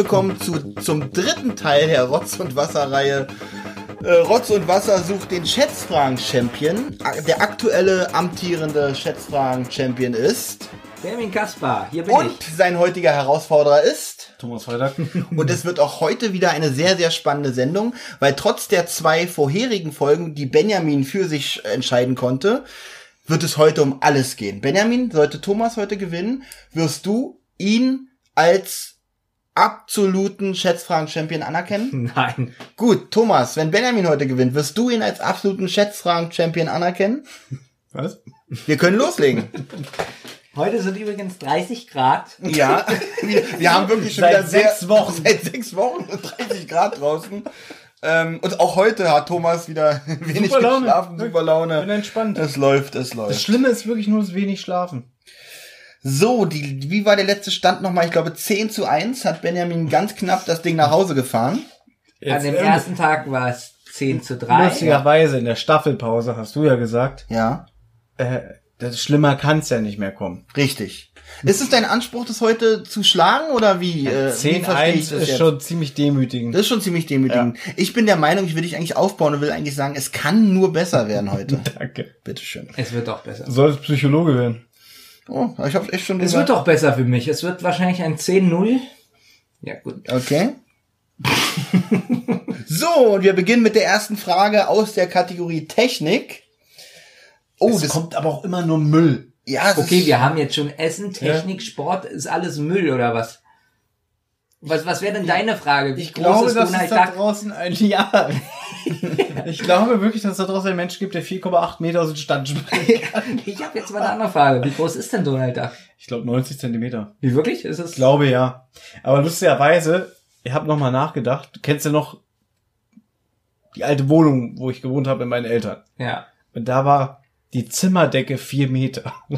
Willkommen zu, zum dritten Teil der Rotz- und Wasserreihe. Äh, Rotz und Wasser sucht den Schätzfragen-Champion. Der aktuelle amtierende Schätzfragen-Champion ist. Benjamin Kaspar, hier bin Und ich. sein heutiger Herausforderer ist. Thomas Freitag. Und es wird auch heute wieder eine sehr, sehr spannende Sendung, weil trotz der zwei vorherigen Folgen, die Benjamin für sich entscheiden konnte, wird es heute um alles gehen. Benjamin, sollte Thomas heute gewinnen, wirst du ihn als absoluten Schätzfragen-Champion anerkennen? Nein. Gut, Thomas, wenn Benjamin heute gewinnt, wirst du ihn als absoluten Schätzfragen-Champion anerkennen? Was? Wir können loslegen. Heute sind übrigens 30 Grad. Ja, wir, wir haben wirklich schon Seit wieder sehr, sechs Wochen. Seit sechs Wochen und 30 Grad draußen. Ähm, und auch heute hat Thomas wieder wenig Super Laune. geschlafen, super Laune. Bin entspannt. Es läuft, es Das läuft. Schlimme ist wirklich nur das wenig Schlafen. So, die, wie war der letzte Stand nochmal? Ich glaube 10 zu 1 hat Benjamin ganz knapp das Ding nach Hause gefahren. An dem ersten Tag war es 10 zu 3. Lustigerweise in der Staffelpause hast du ja gesagt, Ja, äh, das Schlimmer kann's ja nicht mehr kommen. richtig. Ist es dein Anspruch, das heute zu schlagen oder wie? Äh, wie verstehe ich 10-1 das ist jetzt? schon ziemlich demütigend. Das ist schon ziemlich demütigend. Ich bin der Meinung, ich will dich eigentlich aufbauen und will eigentlich sagen, es kann nur besser werden heute. Danke. Bitteschön. Es wird doch besser. Du solltest Psychologe werden. Oh, ich hab's echt schon Es gesagt. wird doch besser für mich. Es wird wahrscheinlich ein 10-0. Ja, gut. Okay. so, und wir beginnen mit der ersten Frage aus der Kategorie Technik. Oh, es das kommt aber auch immer nur Müll. ja, es Okay, wir haben jetzt schon Essen, Technik, Sport. Ist alles Müll oder was? Was, was wäre denn deine Frage? Wie Ich groß glaube, ist dass es da draußen ein Ja. ich glaube wirklich, dass es da draußen einen Mensch gibt, der 4,8 Meter aus dem Stand springt. Ich habe jetzt mal eine andere Frage. Wie groß ist denn Donald Duck? Ich glaube 90 Zentimeter. Wie wirklich? Ist es? Ich glaube ja. Aber lustigerweise, ich habe noch mal nachgedacht. Du kennst ja noch die alte Wohnung, wo ich gewohnt habe mit meinen Eltern. Ja. Und da war die Zimmerdecke vier Meter.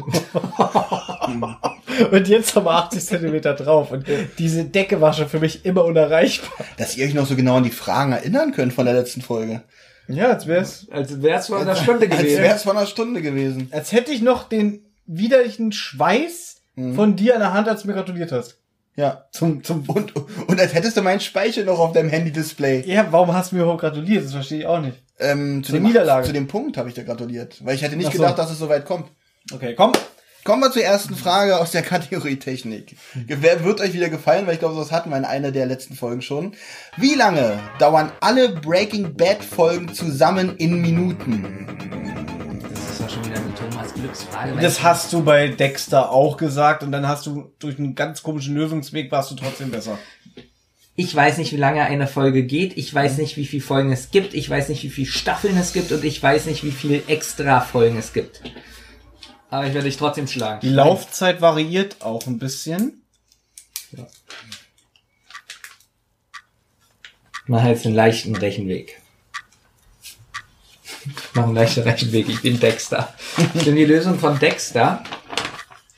Und jetzt haben wir 80 Zentimeter drauf. Und diese Decke war schon für mich immer unerreichbar. dass ihr euch noch so genau an die Fragen erinnern könnt von der letzten Folge. Ja, als wär's, Als wäre es vor einer Stunde Als gewesen. wäre es vor einer Stunde gewesen. als hätte ich noch den widerlichen Schweiß von dir an der Hand, als du mir gratuliert hast. Ja. Zum, zum, Und, und als hättest du meinen Speichel noch auf deinem Handy-Display. ja, warum hast du mir überhaupt gratuliert? Das verstehe ich auch nicht. Ähm, zu, Zur dem, Niederlage. zu dem Punkt habe ich dir gratuliert. Weil ich hätte nicht so. gedacht, dass es so weit kommt. Okay, komm. Kommen wir zur ersten Frage aus der Kategorie Technik. Wer wird euch wieder gefallen, weil ich glaube, das hatten wir in einer der letzten Folgen schon. Wie lange dauern alle Breaking Bad Folgen zusammen in Minuten? Das ist doch schon wieder eine Thomas Glücksfrage. Das hast du bei Dexter auch gesagt und dann hast du durch einen ganz komischen Lösungsweg warst du trotzdem besser. Ich weiß nicht, wie lange eine Folge geht. Ich weiß nicht, wie viele Folgen es gibt. Ich weiß nicht, wie viele Staffeln es gibt. Und ich weiß nicht, wie viele extra Folgen es gibt. Aber ich werde dich trotzdem schlagen. Die Laufzeit variiert auch ein bisschen. Mach jetzt einen leichten Rechenweg. Mach einen leichten Rechenweg. Ich bin Dexter. Ich bin die Lösung von Dexter.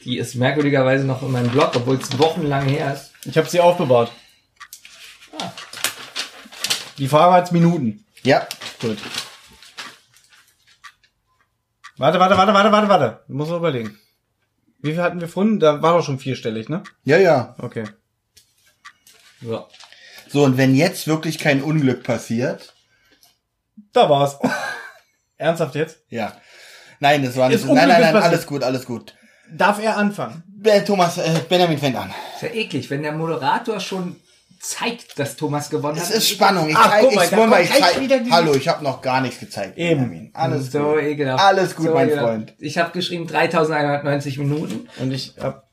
Die ist merkwürdigerweise noch in meinem Blog, obwohl es wochenlang her ist. Ich habe sie aufbewahrt. Die Frage war jetzt Minuten. Ja, Gut. Warte, warte, warte, warte, warte, warte. Ich muss noch überlegen. Wie viel hatten wir gefunden? Da war doch schon vierstellig, ne? ja, ja. Okay. So. So, und wenn jetzt wirklich kein Unglück passiert, Da war's. Ernsthaft jetzt? ja. Nein, das war nicht. Ist Nein, nein, nein, passiert. alles gut, alles gut. Darf er anfangen? Äh, Thomas, äh, Benjamin fängt an. Ist ja eklig, wenn der Moderator schon zeigt, dass Thomas gewonnen Es hat. ist Spannung. Ich Ach, zeig, guck mal, ich, da mal, ich zeig, wieder die- Hallo, ich habe noch gar nichts gezeigt. Eben. Benjamin. Alles so gut. ekelhaft. Alles gut, so mein ekelhaft. Freund. Ich habe geschrieben 3190 Minuten. Und ich hab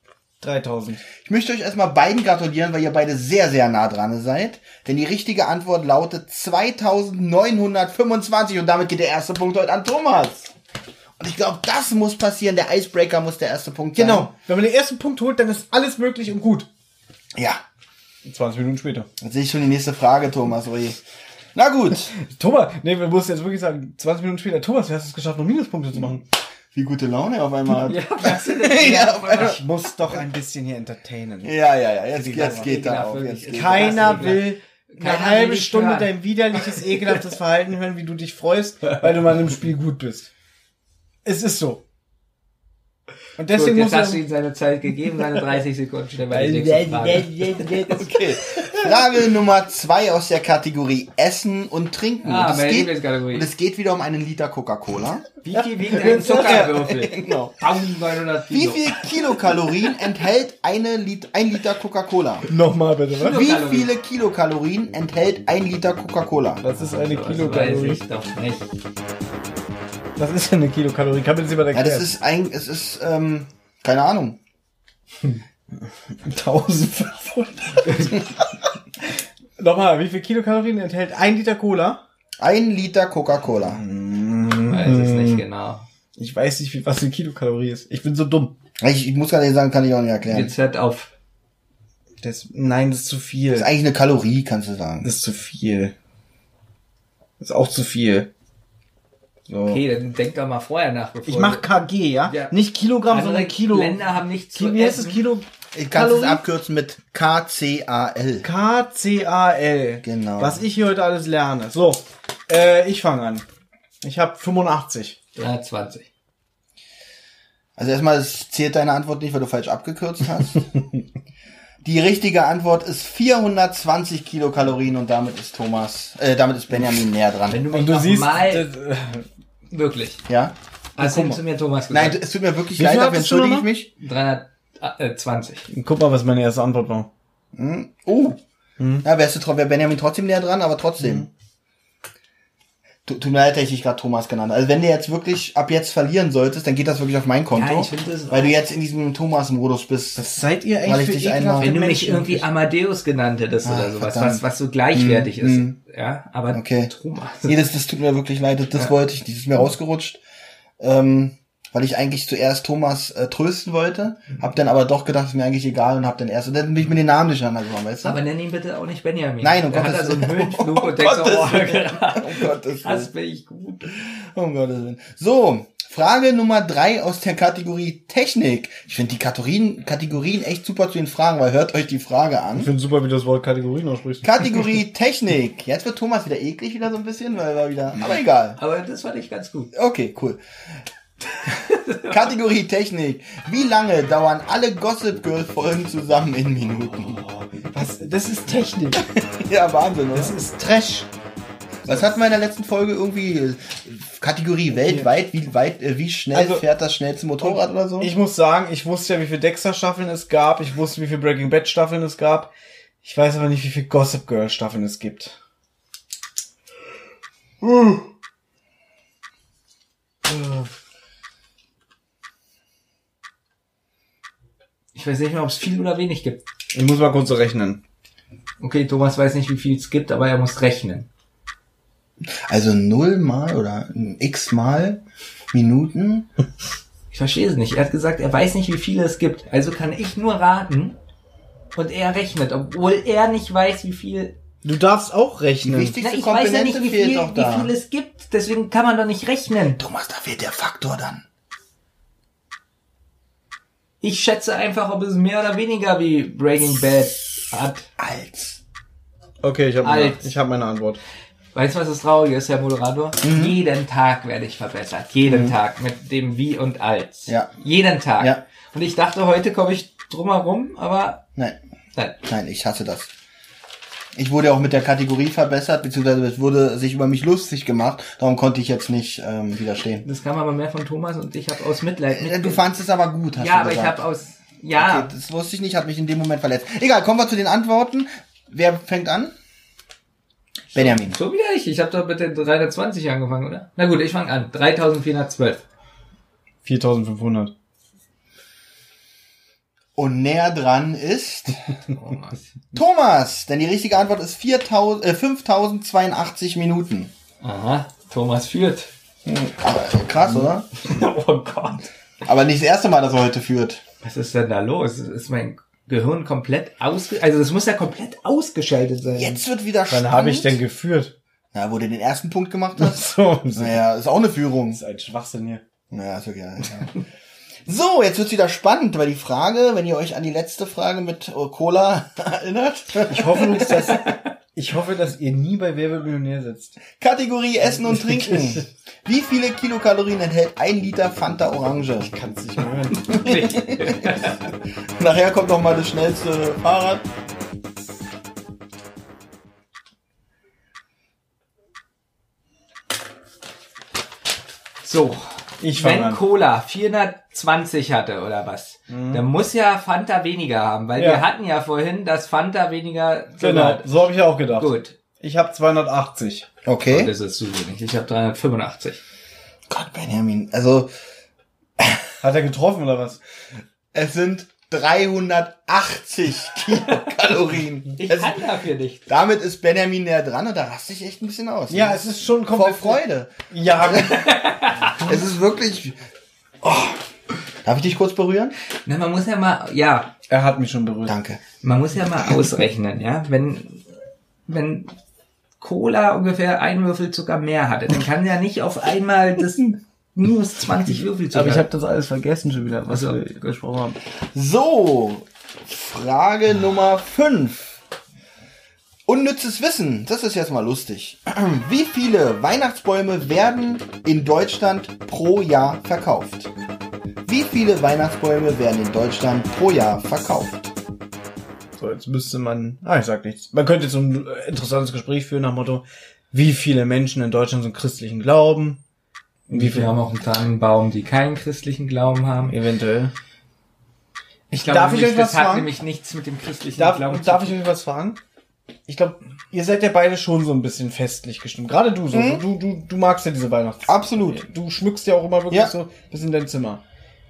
3000. Ich möchte euch erstmal beiden gratulieren, weil ihr beide sehr, sehr nah dran seid. Denn die richtige Antwort lautet 2925 und damit geht der erste Punkt heute an Thomas. Und ich glaube, das muss passieren. Der Icebreaker muss der erste Punkt sein. Genau. Wenn man den ersten Punkt holt, dann ist alles möglich und gut. Ja. 20 Minuten später. Jetzt sehe ich schon die nächste Frage, Thomas. Ui. Na gut. Thomas, nee, wir mussten jetzt wirklich sagen, 20 Minuten später, Thomas, wie hast du es geschafft, noch Minuspunkte zu machen? Wie gute Laune auf einmal hat. Ja, was das? Ja, auf einmal. Ich muss doch ein bisschen hier entertainen. Ja, ja, ja. Jetzt, jetzt geht ekelhaft, auf. Jetzt geht Keiner ist will eine halbe Stunde hören. dein widerliches, ekelhaftes Verhalten hören, wie du dich freust, weil du mal im Spiel gut bist. Es ist so. Und Gut, deswegen jetzt muss hast du ihm seine Zeit gegeben, seine 30 Sekunden. Mal die nächste Frage. Okay. Frage Nummer zwei aus der Kategorie Essen und Trinken. Ah, und, es geht, und es geht wieder um einen Liter Coca-Cola. Wie viel wiegt ein Zuckerwürfel? Genau. 1900 Wie Kilo. viel Kilokalorien enthält eine Lit ein Liter Coca-Cola? nochmal bitte, was? Wie viele Kilokalorien enthält ein Liter Coca-Cola? Was ist eine Das weiß Kilokalorie? ich doch nicht. Was ist denn eine Kilokalorie? Kann mir das jemand Ja, erklären? das ist ein, es ist, ähm, keine Ahnung. 1500. Nochmal, wie viel Kilokalorien enthält ein Liter Cola? Ein Liter Coca-Cola. Weiß es nicht genau. Ich weiß nicht, wie, was eine Kilokalorie ist. Ich bin so dumm. Ich, ich muss gerade sagen, kann ich auch nicht erklären. Jetzt hört auf. Das, nein, das ist zu viel. Das ist eigentlich eine Kalorie, kannst du sagen. Das ist zu viel. Das ist auch zu viel. So. Okay, dann denk doch mal vorher nach, bevor Ich mach KG, ja? Ja. Nicht Kilogramm, Andere sondern Kilo. Länder haben nichts zu wie heißt es? essen. Kilo? Ich kann es Kalorien? abkürzen mit KCAL. KCAL. Genau. Was ich hier heute alles lerne. So, äh, ich fange an. Ich habe 85. 320. Also erstmal, es zählt deine Antwort nicht, weil du falsch abgekürzt hast. Die richtige Antwort ist 420 Kilokalorien und damit ist Thomas, äh, damit ist Benjamin näher Wenn dran. du mich Und du noch siehst, mal, wirklich, Ja? hast guck du zu mir Thomas Nein, gesagt? es tut mir wirklich Wie leid, dafür du entschuldige ich mich. 320. guck mal, was meine erste Antwort war. Oh. Ja, wärst du, wär Benjamin trotzdem näher dran, aber trotzdem. Tu- Tut mir leid, dass ich dich gerade Thomas genannt. Also wenn du jetzt wirklich ab jetzt verlieren solltest, dann geht das wirklich auf mein Konto. Ja, ich finde das weil du jetzt in diesem Thomas-Modus bist. Was seid ihr Weil eigentlich ich für dich einmal- Wenn du mich irgendwie Amadeus genannt hättest Ah, oder sowas, verdammt. was, was so gleichwertig Mm, ist. mm. Ja, aber Okay. Thomas. Nee, das, das tut mir wirklich leid. Das, das wollte ich nicht. Das ist mir rausgerutscht. Ähm, weil ich eigentlich zuerst Thomas äh, trösten wollte. Hab dann aber doch gedacht, ist mir eigentlich egal und hab dann erst. Und dann bin ich mir den Namen nicht angekommen, weißt du? Aber nenn ihn bitte auch nicht Benjamin. Nein, um Der hat Gottes da so einen Willen. Höhenflug Um und denkt so, oh, Willen. um Gottes Willen. Das bin ich gut. Um Gottes Willen. So, Frage Nummer drei aus der Kategorie Technik. Ich finde die Kategorien, Kategorien echt super zu den Fragen, weil hört euch die Frage Ich an. finde super, wie du das Wort Kategorien aussprichst. Kategorie Technik. Jetzt wird Thomas wieder eklig wieder so ein bisschen, weil er wieder. Aber egal. Aber das fand ich ganz gut. Okay, cool. Kategorie Technik. Wie lange dauern alle Gossip Girl Folgen zusammen in Minuten? Was? Das ist Technik. Ja, Wahnsinn, oder? Das ist Trash. Was hatten wir in der letzten Folge irgendwie? Kategorie weltweit, wie weit, äh, wie schnell Also- fährt das schnellste Motorrad oder so? Ich muss sagen, ich wusste ja, wie viele Dexter-Staffeln es gab. Ich wusste, wie viele Breaking Bad-Staffeln es gab. Ich weiß aber nicht, wie viele Gossip Girl-Staffeln es gibt. Ich weiß nicht mehr, ob es viel oder wenig gibt. Ich muss mal kurz so rechnen. Okay, Thomas weiß nicht, wie viel es gibt, aber er muss rechnen. Also null mal oder x mal Minuten? Ich verstehe es nicht. Er hat gesagt, er weiß nicht, wie viele es gibt. Also kann ich nur raten und er rechnet, obwohl er nicht weiß, wie viel. Du darfst auch Die rechnen. wichtigste Na, ich weiß ja Komponente nicht, wie fehlt viel, wie viel es gibt. Deswegen kann man doch nicht rechnen. Thomas, da fehlt der Faktor dann. Ich schätze einfach, ob es mehr oder weniger wie Breaking Bad hat. Als. Okay, ich habe meine, ich hab meine Antwort. Weißt du, was das Traurige ist, Herr Moderator? Mhm. Jeden Tag werde ich verbessert. Jeden Tag mit dem Wie und Als. Ja. Jeden Tag. Ja. Und ich dachte, heute komme ich drum herum, aber Nein, nein. nein, ich hasse das. Ich wurde auch mit der Kategorie verbessert, beziehungsweise es wurde sich über mich lustig gemacht, darum konnte ich jetzt nicht ähm, widerstehen. Das kam aber mehr von Thomas und ich habe aus Mitleid Äh, mit. Du fandst es aber gut, hast ja, du aber ich gesagt. habe aus. Ja, Okay, das wusste ich nicht, hat mich in dem Moment verletzt. Egal, kommen wir zu den Antworten. Wer fängt an? Benjamin. so wie ich. Ich habe doch mit den 320 angefangen, oder? Na gut, ich fange an. 3412. 4500. Und näher dran ist Thomas. Thomas, denn die richtige Antwort ist 4000, äh, 5082 Minuten. Aha, Thomas führt. Aber, äh, krass, oder? oh Gott. Aber nicht das erste Mal, dass er heute führt. Was ist denn da los? Ist mein Gehirn komplett ausge... Also das muss ja komplett ausgeschaltet sein. Jetzt wird wieder Wann spannend. habe ich denn geführt? Na, wo du den ersten Punkt gemacht hast. So, das Naja, ist auch eine Führung. ist ein Schwachsinn hier. Naja, ist okay. Ja. So, jetzt wird's wieder spannend, weil die Frage, wenn ihr euch an die letzte Frage mit äh, Cola erinnert, Ich hoffe, du das, Ich hoffe, dass ihr nie bei Wer wird Millionär sitzt. Kategorie Essen und Trinken. Wie viele Kilokalorien enthält ein Liter Fanta Orange? Kannst nicht mehr hören. Nachher kommt noch mal das schnellste Fahrrad. So. Ich Wenn an. Cola 420 hatte oder was, dann muss ja Fanta weniger haben, weil Ja. wir hatten ja vorhin, dass Fanta weniger Genau, hat. so habe ich auch gedacht. Gut. Ich habe 280. Okay. Das ist zu wenig. Ich habe 385. Gott, Benjamin. Also, Hat er getroffen oder was? es sind 380 Kilokalorien. Ich kann dafür nicht. damit ist Benjamin näher dran und da raste ich echt ein bisschen aus. Ja, es ist schon vor komplett Freude. Ja, Es ist wirklich. Oh. Darf ich dich kurz berühren? Na, man muss ja mal, ja, er hat mich schon berührt. Danke. man muss ja mal ausrechnen, ja, wenn, wenn Cola ungefähr ein Würfel Zucker mehr hatte, dann kann ja nicht auf einmal das minus 20 Würfel Zucker. Aber ich habe das alles vergessen schon wieder, was Also- wir gesprochen haben. So, Frage Nummer 5. Unnützes Wissen, das ist jetzt mal lustig. Wie viele Weihnachtsbäume werden in Deutschland pro Jahr verkauft? Wie viele Weihnachtsbäume werden in Deutschland pro Jahr verkauft? So, jetzt müsste man. Ah, ich sag nichts. Man könnte so ein interessantes Gespräch führen nach dem Motto, wie viele Menschen in Deutschland sind christlichen Glauben? Und Wie viele haben auch einen Tannenbaum, die keinen christlichen Glauben haben? Eventuell. Ich glaube, Darf ich euch was das hat fragen? nämlich nichts mit dem christlichen Darf, Glauben zu darf ich euch was fragen? Ich glaube, ihr seid ja beide schon so ein bisschen festlich gestimmt. Gerade du so. Du, du, du magst ja diese Weihnachts... Absolut. Du schmückst ja auch immer wirklich Ja. so bis in dein Zimmer.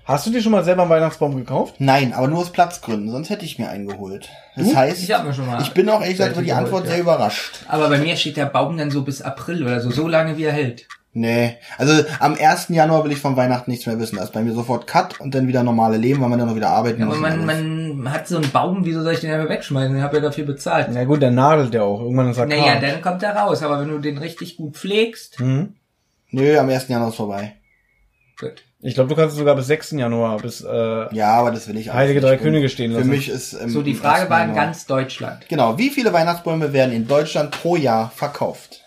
Hast du dir schon mal selber einen Weihnachtsbaum gekauft? Nein, aber nur aus Platzgründen, sonst hätte ich mir einen geholt. Das heißt, Ich hab mir schon mal ich bin auch ehrlich gesagt über die geholt, Antwort ja. sehr überrascht. Aber bei mir steht der Baum dann so bis April oder so, so lange wie er hält. Nee, also am 1. Januar will ich von Weihnachten nichts mehr wissen. Da ist bei mir sofort Cut und dann wieder normale Leben, weil man dann noch wieder arbeiten Aber muss. man, und alles. man hat so einen Baum, wieso soll ich den einfach wegschmeißen? Ich habe ja dafür bezahlt. Na gut, der nadelt ja auch. Irgendwann ist er Naja, kahl. dann kommt er raus, aber wenn du den richtig gut pflegst, Mhm. Nö, am 1. Januar ist vorbei. gut. Ich glaube, du kannst es sogar bis 6. Januar, bis äh, Ja, aber das will ich auch Heilige nicht. Drei Könige stehen Für lassen. mich ist ähm, So, die Frage 1. war in ganz Deutschland. Genau, wie viele Weihnachtsbäume werden in Deutschland pro Jahr verkauft?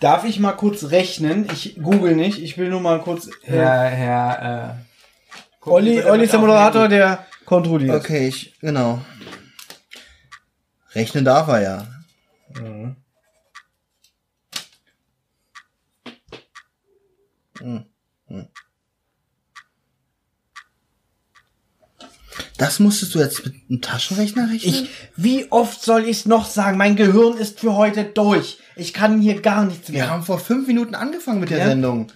Darf ich mal kurz rechnen? Ich google nicht. Ich will nur mal kurz. Äh, Herr, Herr, äh, Olli, Olli ist der Moderator, der kontrolliert. Okay, ich, genau. Rechnen darf er ja. Mhm. Das musstest du jetzt mit einem Taschenrechner rechnen? Ich, wie oft soll ich es noch sagen? Mein Gehirn ist für heute durch. Ich kann hier gar nichts Wir mehr. haben vor fünf Minuten angefangen mit der Ja? Sendung.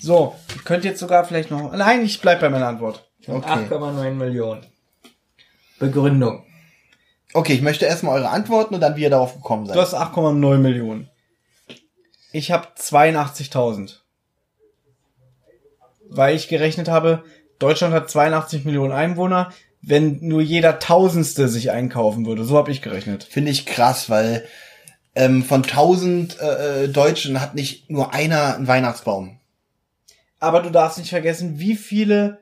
So, ihr könnt jetzt sogar vielleicht noch. Nein, ich bleib bei meiner Antwort. Okay. 8,9 Millionen. Begründung. Okay, ich möchte erstmal eure Antworten und dann, wie ihr darauf gekommen seid. Du hast 8,9 Millionen. Ich habe 82.000. Weil ich gerechnet habe, Deutschland hat 82 Millionen Einwohner. Wenn nur jeder Tausendste sich einkaufen würde, so habe ich gerechnet. Finde ich krass, weil ähm, von 1000 äh, äh, Deutschen hat nicht nur einer einen Weihnachtsbaum. Aber du darfst nicht vergessen, wie viele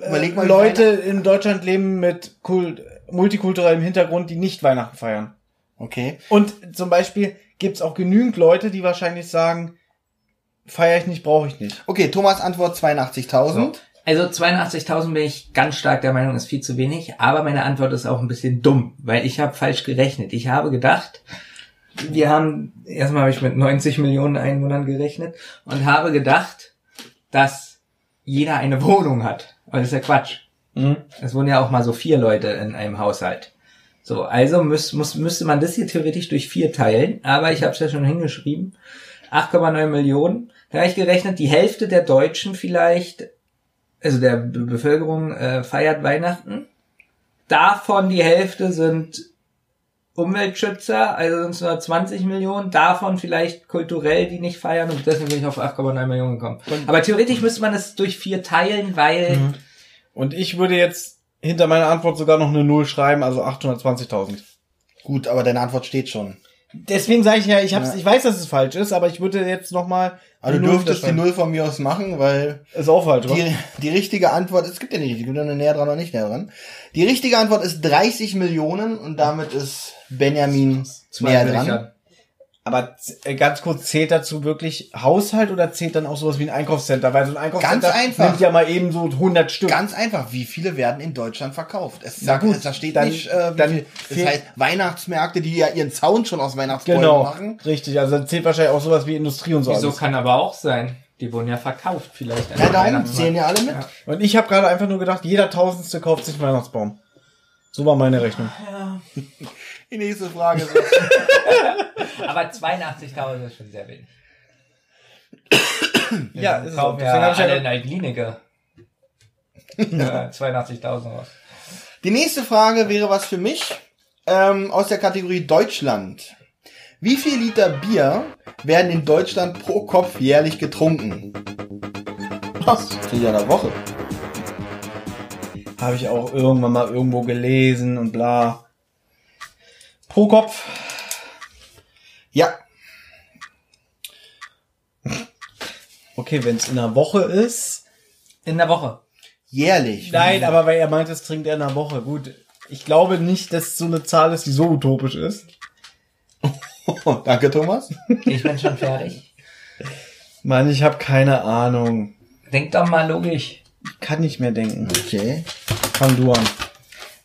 äh, mal, Leute in Deutschland leben mit Kult multikulturellem Hintergrund, die nicht Weihnachten feiern. Okay. Und zum Beispiel gibt's auch genügend Leute, die wahrscheinlich sagen, feiere ich nicht, brauche ich nicht. Okay, Thomas Antwort 82.000. Also 82.000 bin ich ganz stark der Meinung, ist viel zu wenig, aber meine Antwort ist auch ein bisschen dumm, weil ich habe falsch gerechnet. Ich habe gedacht, wir haben, erstmal habe ich mit 90 Millionen Einwohnern gerechnet und habe gedacht, dass jeder eine Wohnung hat. Aber das ist ja Quatsch. Es wohnen ja auch mal so vier Leute in einem Haushalt. So, also muss, muss, müsste man das hier theoretisch durch vier teilen, aber ich habe es ja schon hingeschrieben. 8,9 Millionen. Da habe ich gerechnet, die Hälfte der Deutschen vielleicht, also der Be Bevölkerung äh, feiert Weihnachten. Davon die Hälfte sind Umweltschützer, also sind es nur 20 Millionen, davon vielleicht kulturell, die nicht feiern und deswegen bin ich auf 8,9 Millionen gekommen. Aber theoretisch müsste man es durch vier teilen, weil Und ich würde jetzt hinter meiner Antwort sogar noch eine Null schreiben, also 820.000. Gut, aber deine Antwort steht schon. Deswegen sage ich ja, ich hab's, Ja. ich weiß, dass es falsch ist, aber ich würde jetzt nochmal. Also du dürftest die Null von mir aus machen, weil Ist auch falsch, oder? die, die richtige Antwort, es gibt ja nicht, ich bin nur näher dran oder nicht näher dran. Die richtige Antwort ist 30 Millionen und damit ist Benjamin näher dran. Aber äh, ganz kurz, zählt dazu wirklich Haushalt oder zählt dann auch sowas wie ein Einkaufscenter? Weil so ein Einkaufscenter Ganz einfach. nimmt ja mal eben so 100 Stück. Ganz einfach, wie viele werden in Deutschland verkauft? Es sagt, gut, es, da steht dann- nicht, äh, wie dann viel, das heißt Weihnachtsmärkte, die ja ihren Zaun schon aus Weihnachtsbäumen genau, machen. richtig. Also dann zählt wahrscheinlich auch sowas wie Industrie und so Wieso alles. kann aber auch sein. Die wurden ja verkauft vielleicht. Ja, Weihnachtsmarkt. zählen ja alle mit. Ja. Und ich habe gerade einfach nur gedacht, jeder Tausendste kauft sich einen Weihnachtsbaum. So war meine Rechnung. Die nächste Frage ist, Aber 82.000 ist schon sehr wenig. Ja, Wir ist kaufen Deswegen ja alle ja in der Klinik. Ja, 82.000 raus. Die nächste Frage wäre was für mich ähm, aus der Kategorie Deutschland. Wie viel Liter Bier werden in Deutschland pro Kopf jährlich getrunken? Was? Liter in der Woche. Habe ich auch irgendwann mal irgendwo gelesen und bla. Pro Kopf. Ja, Okay, wenn es in einer Woche ist. In der Woche. jährlich. Nein, aber weil er meint, es trinkt er in einer Woche. Gut. Ich glaube nicht, dass es so eine Zahl ist, die so utopisch ist. Danke, Thomas. Ich bin schon fertig. Mann, ich habe keine Ahnung. Denk doch mal logisch. Ich kann nicht mehr denken. Okay. Fang du an.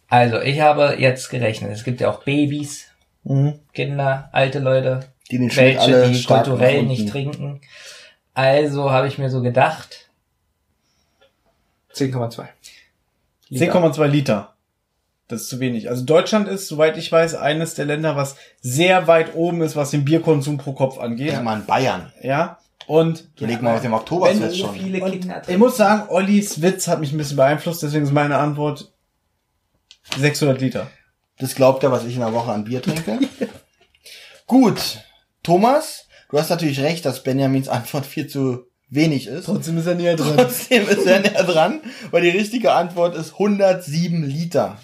Also, ich habe jetzt gerechnet. Es gibt ja auch Babys, Mhm. Kinder, alte Leute, Die den welche, alle die kulturell nicht trinken. Also habe ich mir so gedacht. 10,2. Liter. 10,2 Liter. Das ist zu wenig. Also Deutschland ist, soweit ich weiß, eines der Länder, was sehr weit oben ist, was den Bierkonsum pro Kopf angeht. Ja, Mann, Bayern. Ja. Und Überleg mal aus dem wenn Oktoberfest so schon. viele Und Kinder ich muss sagen, Ollis Witz hat mich ein bisschen beeinflusst, deswegen ist meine Antwort 600 Liter. Das glaubt er, was ich in der Woche an Bier trinke. Gut. Thomas, du hast natürlich recht, dass Benjamins Antwort viel zu wenig ist. Trotzdem ist er näher dran. Trotzdem ist er näher dran, weil die richtige Antwort ist 107 Liter.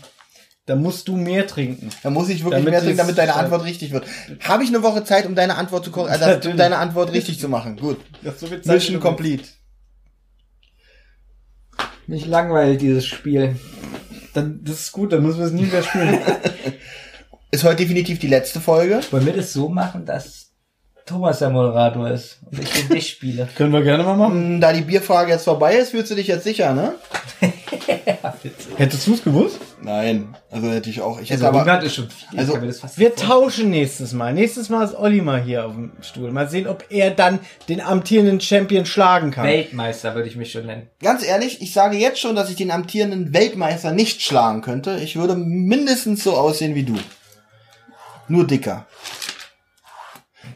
Da musst du mehr trinken. Da muss ich wirklich Damit mehr trinken, damit deine Antwort richtig wird. Habe ich eine Woche Zeit, um deine Antwort zu korrigieren, also, um deine Antwort richtig zu machen. Gut. Das ist so viel Zeit, wie Mission complete. Mich langweilt dieses Spiel. Dann, das ist gut, dann müssen wir es nie wieder spielen. Ist heute definitiv die letzte Folge. Wollen wir das so machen, dass Thomas der Moderator ist und ich den dich spiele? Können wir gerne mal machen. Hm, Da die Bierfrage jetzt vorbei ist, fühlst du dich jetzt sicher, ne? Hättest du es gewusst? Nein. Also hätte ich auch. Ich hätte Also aber. 100 ist schon viel. Also, Wir tauschen nächstes Mal. Nächstes Mal ist Olli mal hier auf dem Stuhl. Mal sehen, ob er dann den amtierenden Champion schlagen kann. Weltmeister würde ich mich schon nennen. Ganz ehrlich, ich sage jetzt schon, dass ich den amtierenden Weltmeister nicht schlagen könnte. Ich würde mindestens so aussehen wie du. Nur dicker.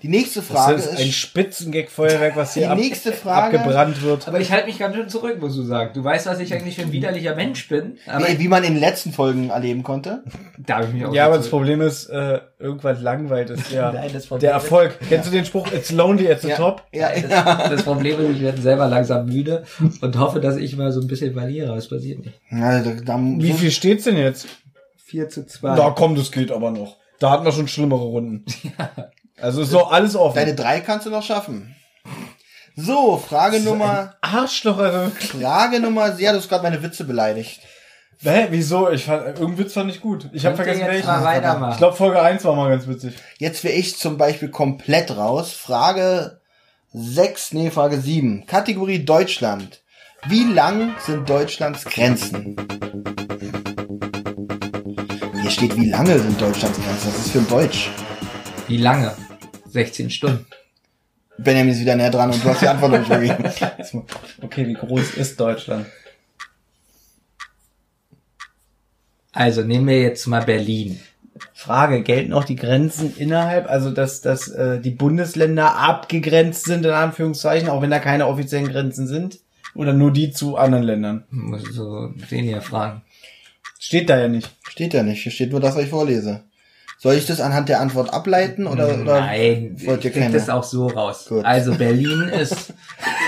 Die nächste Frage das ist ein ist, Spitzengag-Feuerwerk, was hier Die ab, nächste Frage- abgebrannt wird. Aber ich halte mich ganz schön zurück, musst du sagen. Du weißt, was ich eigentlich für ein widerlicher Mensch bin. Aber nee, wie man in den letzten Folgen erleben konnte. da habe ich mich auch Ja, aber das Problem ist, äh, irgendwas langweilt ist ja Nein, das Problem der Erfolg. Kennst du den Spruch, it's lonely at the Ja, top? ja, Das, ja. das Problem ist, ich werde selber langsam müde und hoffe, dass ich mal so ein bisschen verliere. Das passiert nicht. ja da, da, Wie viel steht's denn jetzt? 4 zu 2. Na komm, das geht aber noch. Da hatten wir schon schlimmere Runden. Also ist doch alles offen. Deine drei kannst du noch schaffen. So, Frage Nummer, Arschloch, also. Frage Nummer, ja, du hast gerade meine Witze beleidigt. Hä, wieso? Ich fand, irgendein Witz fand ich gut. Ich habe vergessen jetzt welchen. mal weitermachen? Ich glaube Folge 1 war mal ganz witzig. Jetzt wäre ich zum Beispiel komplett raus. Frage 6, nee, Frage 7. Kategorie Deutschland. Wie lang sind Deutschlands Grenzen? Hier steht, wie lange sind Deutschlands Grenzen? Das ist für ein Deutsch. Wie lange? 16 Stunden. Benjamin ist wieder näher dran und du hast die Antwort noch nicht gegeben. Okay, wie groß ist Deutschland? Also nehmen wir jetzt mal Berlin. Frage, gelten auch die Grenzen innerhalb, also dass, dass äh, die Bundesländer abgegrenzt sind, in Anführungszeichen, auch wenn da keine offiziellen Grenzen sind? Oder nur die zu anderen Ländern? Muss so den hier fragen. Steht da ja nicht. Steht ja nicht. Hier steht nur das, was ich vorlese. Soll ich das anhand der Antwort ableiten oder, oder? Nein, wollt ihr ich krieg keine? das auch so raus. Gut. Also Berlin ist,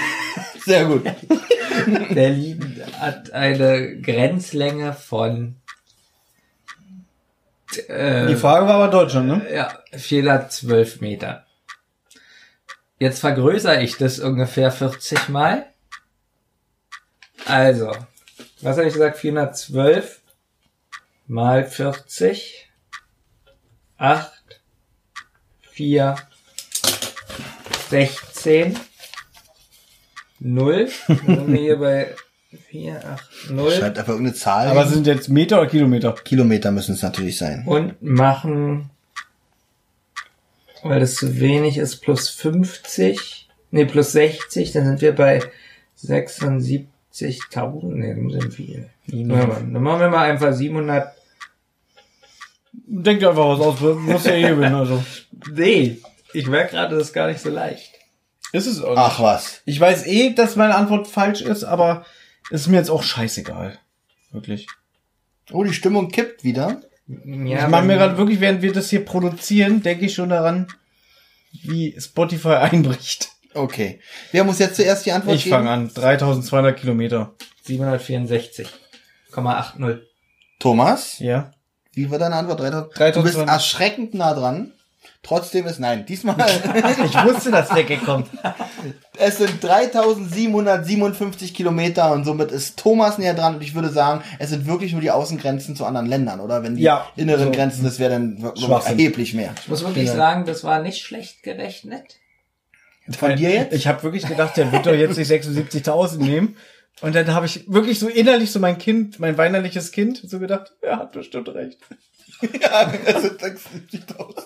Sehr gut. Berlin hat eine Grenzlänge von Äh, Die Frage war aber Deutschland, ne? Ja, 412 Meter. Jetzt vergrößere ich das ungefähr 40 Mal. Also, was habe ich gesagt? 412 mal 40. 8, 4, 16, 0. Dann sind wir hier bei 4, 8, 0. Schreibt einfach irgendeine Zahl. Aber hin. sind jetzt Meter oder Kilometer? Kilometer müssen es natürlich sein. und machen, weil das zu wenig ist, plus 50, nee, plus 60, dann sind wir bei 76.000, nee, das sind viel. Dann machen wir mal einfach 700, Denk dir einfach was aus, du musst ja eh gewinnen, also. nee, ich merke gerade, das ist gar nicht so leicht. Ist es auch nicht. Ach was. Ich weiß eh, dass meine Antwort falsch ist, aber es ist mir jetzt auch scheißegal. Wirklich. Oh, die Stimmung kippt wieder. Ja, ich mache mir gerade wirklich, während wir das hier produzieren, denke ich schon daran, wie Spotify einbricht. Okay. Wer muss jetzt zuerst die Antwort Ich geben? fange an. 3200 Kilometer. 764,80. Thomas, Ja. Wie war deine Antwort? 3000? 3200. Du bist erschreckend nah dran. Trotzdem ist nein. Diesmal, Ich wusste, dass der Gag kommt. es sind 3757 Kilometer und somit ist Thomas näher dran und ich würde sagen, es sind wirklich nur die Außengrenzen zu anderen Ländern, oder? Wenn die Ja. inneren So. Grenzen, das wäre dann wirklich erheblich mehr. Ich muss wirklich sagen, das war nicht schlecht gerechnet. Von dir jetzt? Ich habe wirklich gedacht, der wird doch jetzt nicht 76.000 nehmen. Und dann habe ich wirklich so innerlich so mein Kind, mein weinerliches Kind, so gedacht, er hat bestimmt recht. ja, es sind 76.000.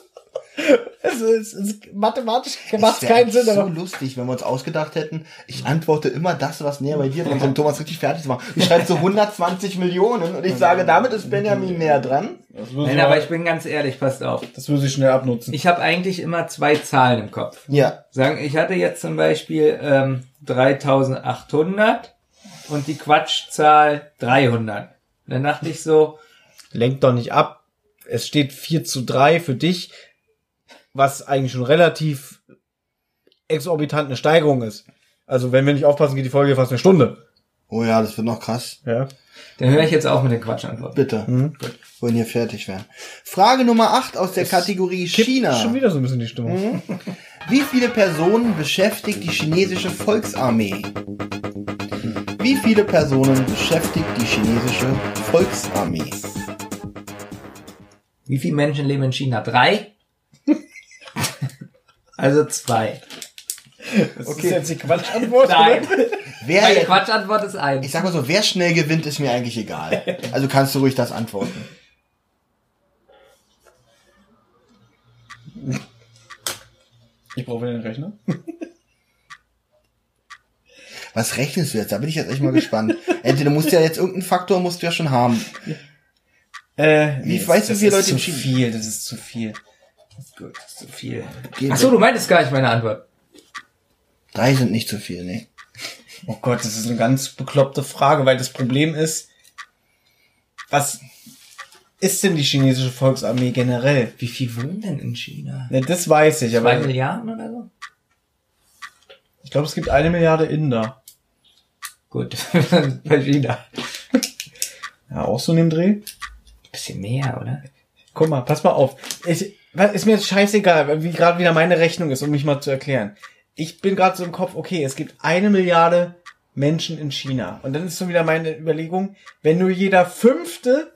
Es ist, es ist mathematisch macht wär keinen Sinn, so aber lustig, wenn wir uns ausgedacht hätten, ich antworte immer das, was näher bei dir dran ist, um Thomas richtig fertig zu machen. Ich schreibe so 120 Millionen und ich sage, damit ist Benjamin näher dran. das würde Nein, aber ich bin ganz ehrlich, passt auf. das würde ich schnell abnutzen. Ich habe eigentlich immer zwei Zahlen im Kopf. Ja. Sagen, ich hatte jetzt zum Beispiel ähm, 3800 und die Quatschzahl 300. Dann dachte ich so, Lenkt doch nicht ab. Es steht 4 zu 3 für dich, was eigentlich schon relativ exorbitant eine Steigerung ist. Also wenn wir nicht aufpassen, geht die Folge fast eine Stunde. Oh ja, das wird noch krass. Ja. dann höre ich jetzt auf mit den Quatschantworten. Bitte. Mhm. Wollen hier fertig werden. Frage Nummer 8 aus der Kategorie Kippt China. schon wieder so ein bisschen die Stimmung. Wie viele Personen beschäftigt die chinesische Volksarmee? Wie viele Personen beschäftigt die chinesische Volksarmee? Wie viele Menschen leben in China? Drei? also zwei. Das Okay. ist jetzt die Quatschantwort. Nein. oder? Wer Meine jetzt, Quatschantwort ist eins. ich sag mal so, wer schnell gewinnt, ist mir eigentlich egal. Also kannst du ruhig das antworten. Ich brauche den Rechner. Was rechnest du jetzt? Da bin ich jetzt echt mal gespannt. Entweder musst du ja jetzt irgendeinen Faktor musst du ja schon haben. Äh, Wie- weißt du, wie viele Leute Das ist zu viel, das ist zu viel. Gut, das ist zu viel. Geht Ach so, du meintest gar nicht meine Antwort. Drei sind nicht zu viel, ne? Oh Gott, das ist eine ganz bekloppte Frage, weil das Problem ist, was ist denn die chinesische Volksarmee generell? Wie viel wohnen denn in China? Ja, das weiß ich, Zwei aber Milliarden oder so? ich glaube, es gibt eine Milliarde Inder. Gut, bei China. Ja, auch so in dem Dreh. Bisschen mehr, oder? Guck mal, pass mal auf. Ich, was- ist mir jetzt scheißegal, wie gerade wieder meine Rechnung ist, um mich mal zu erklären. Ich bin gerade so im Kopf, okay, es gibt eine Milliarde Menschen in China. Und dann ist so wieder meine Überlegung, wenn nur jeder Fünfte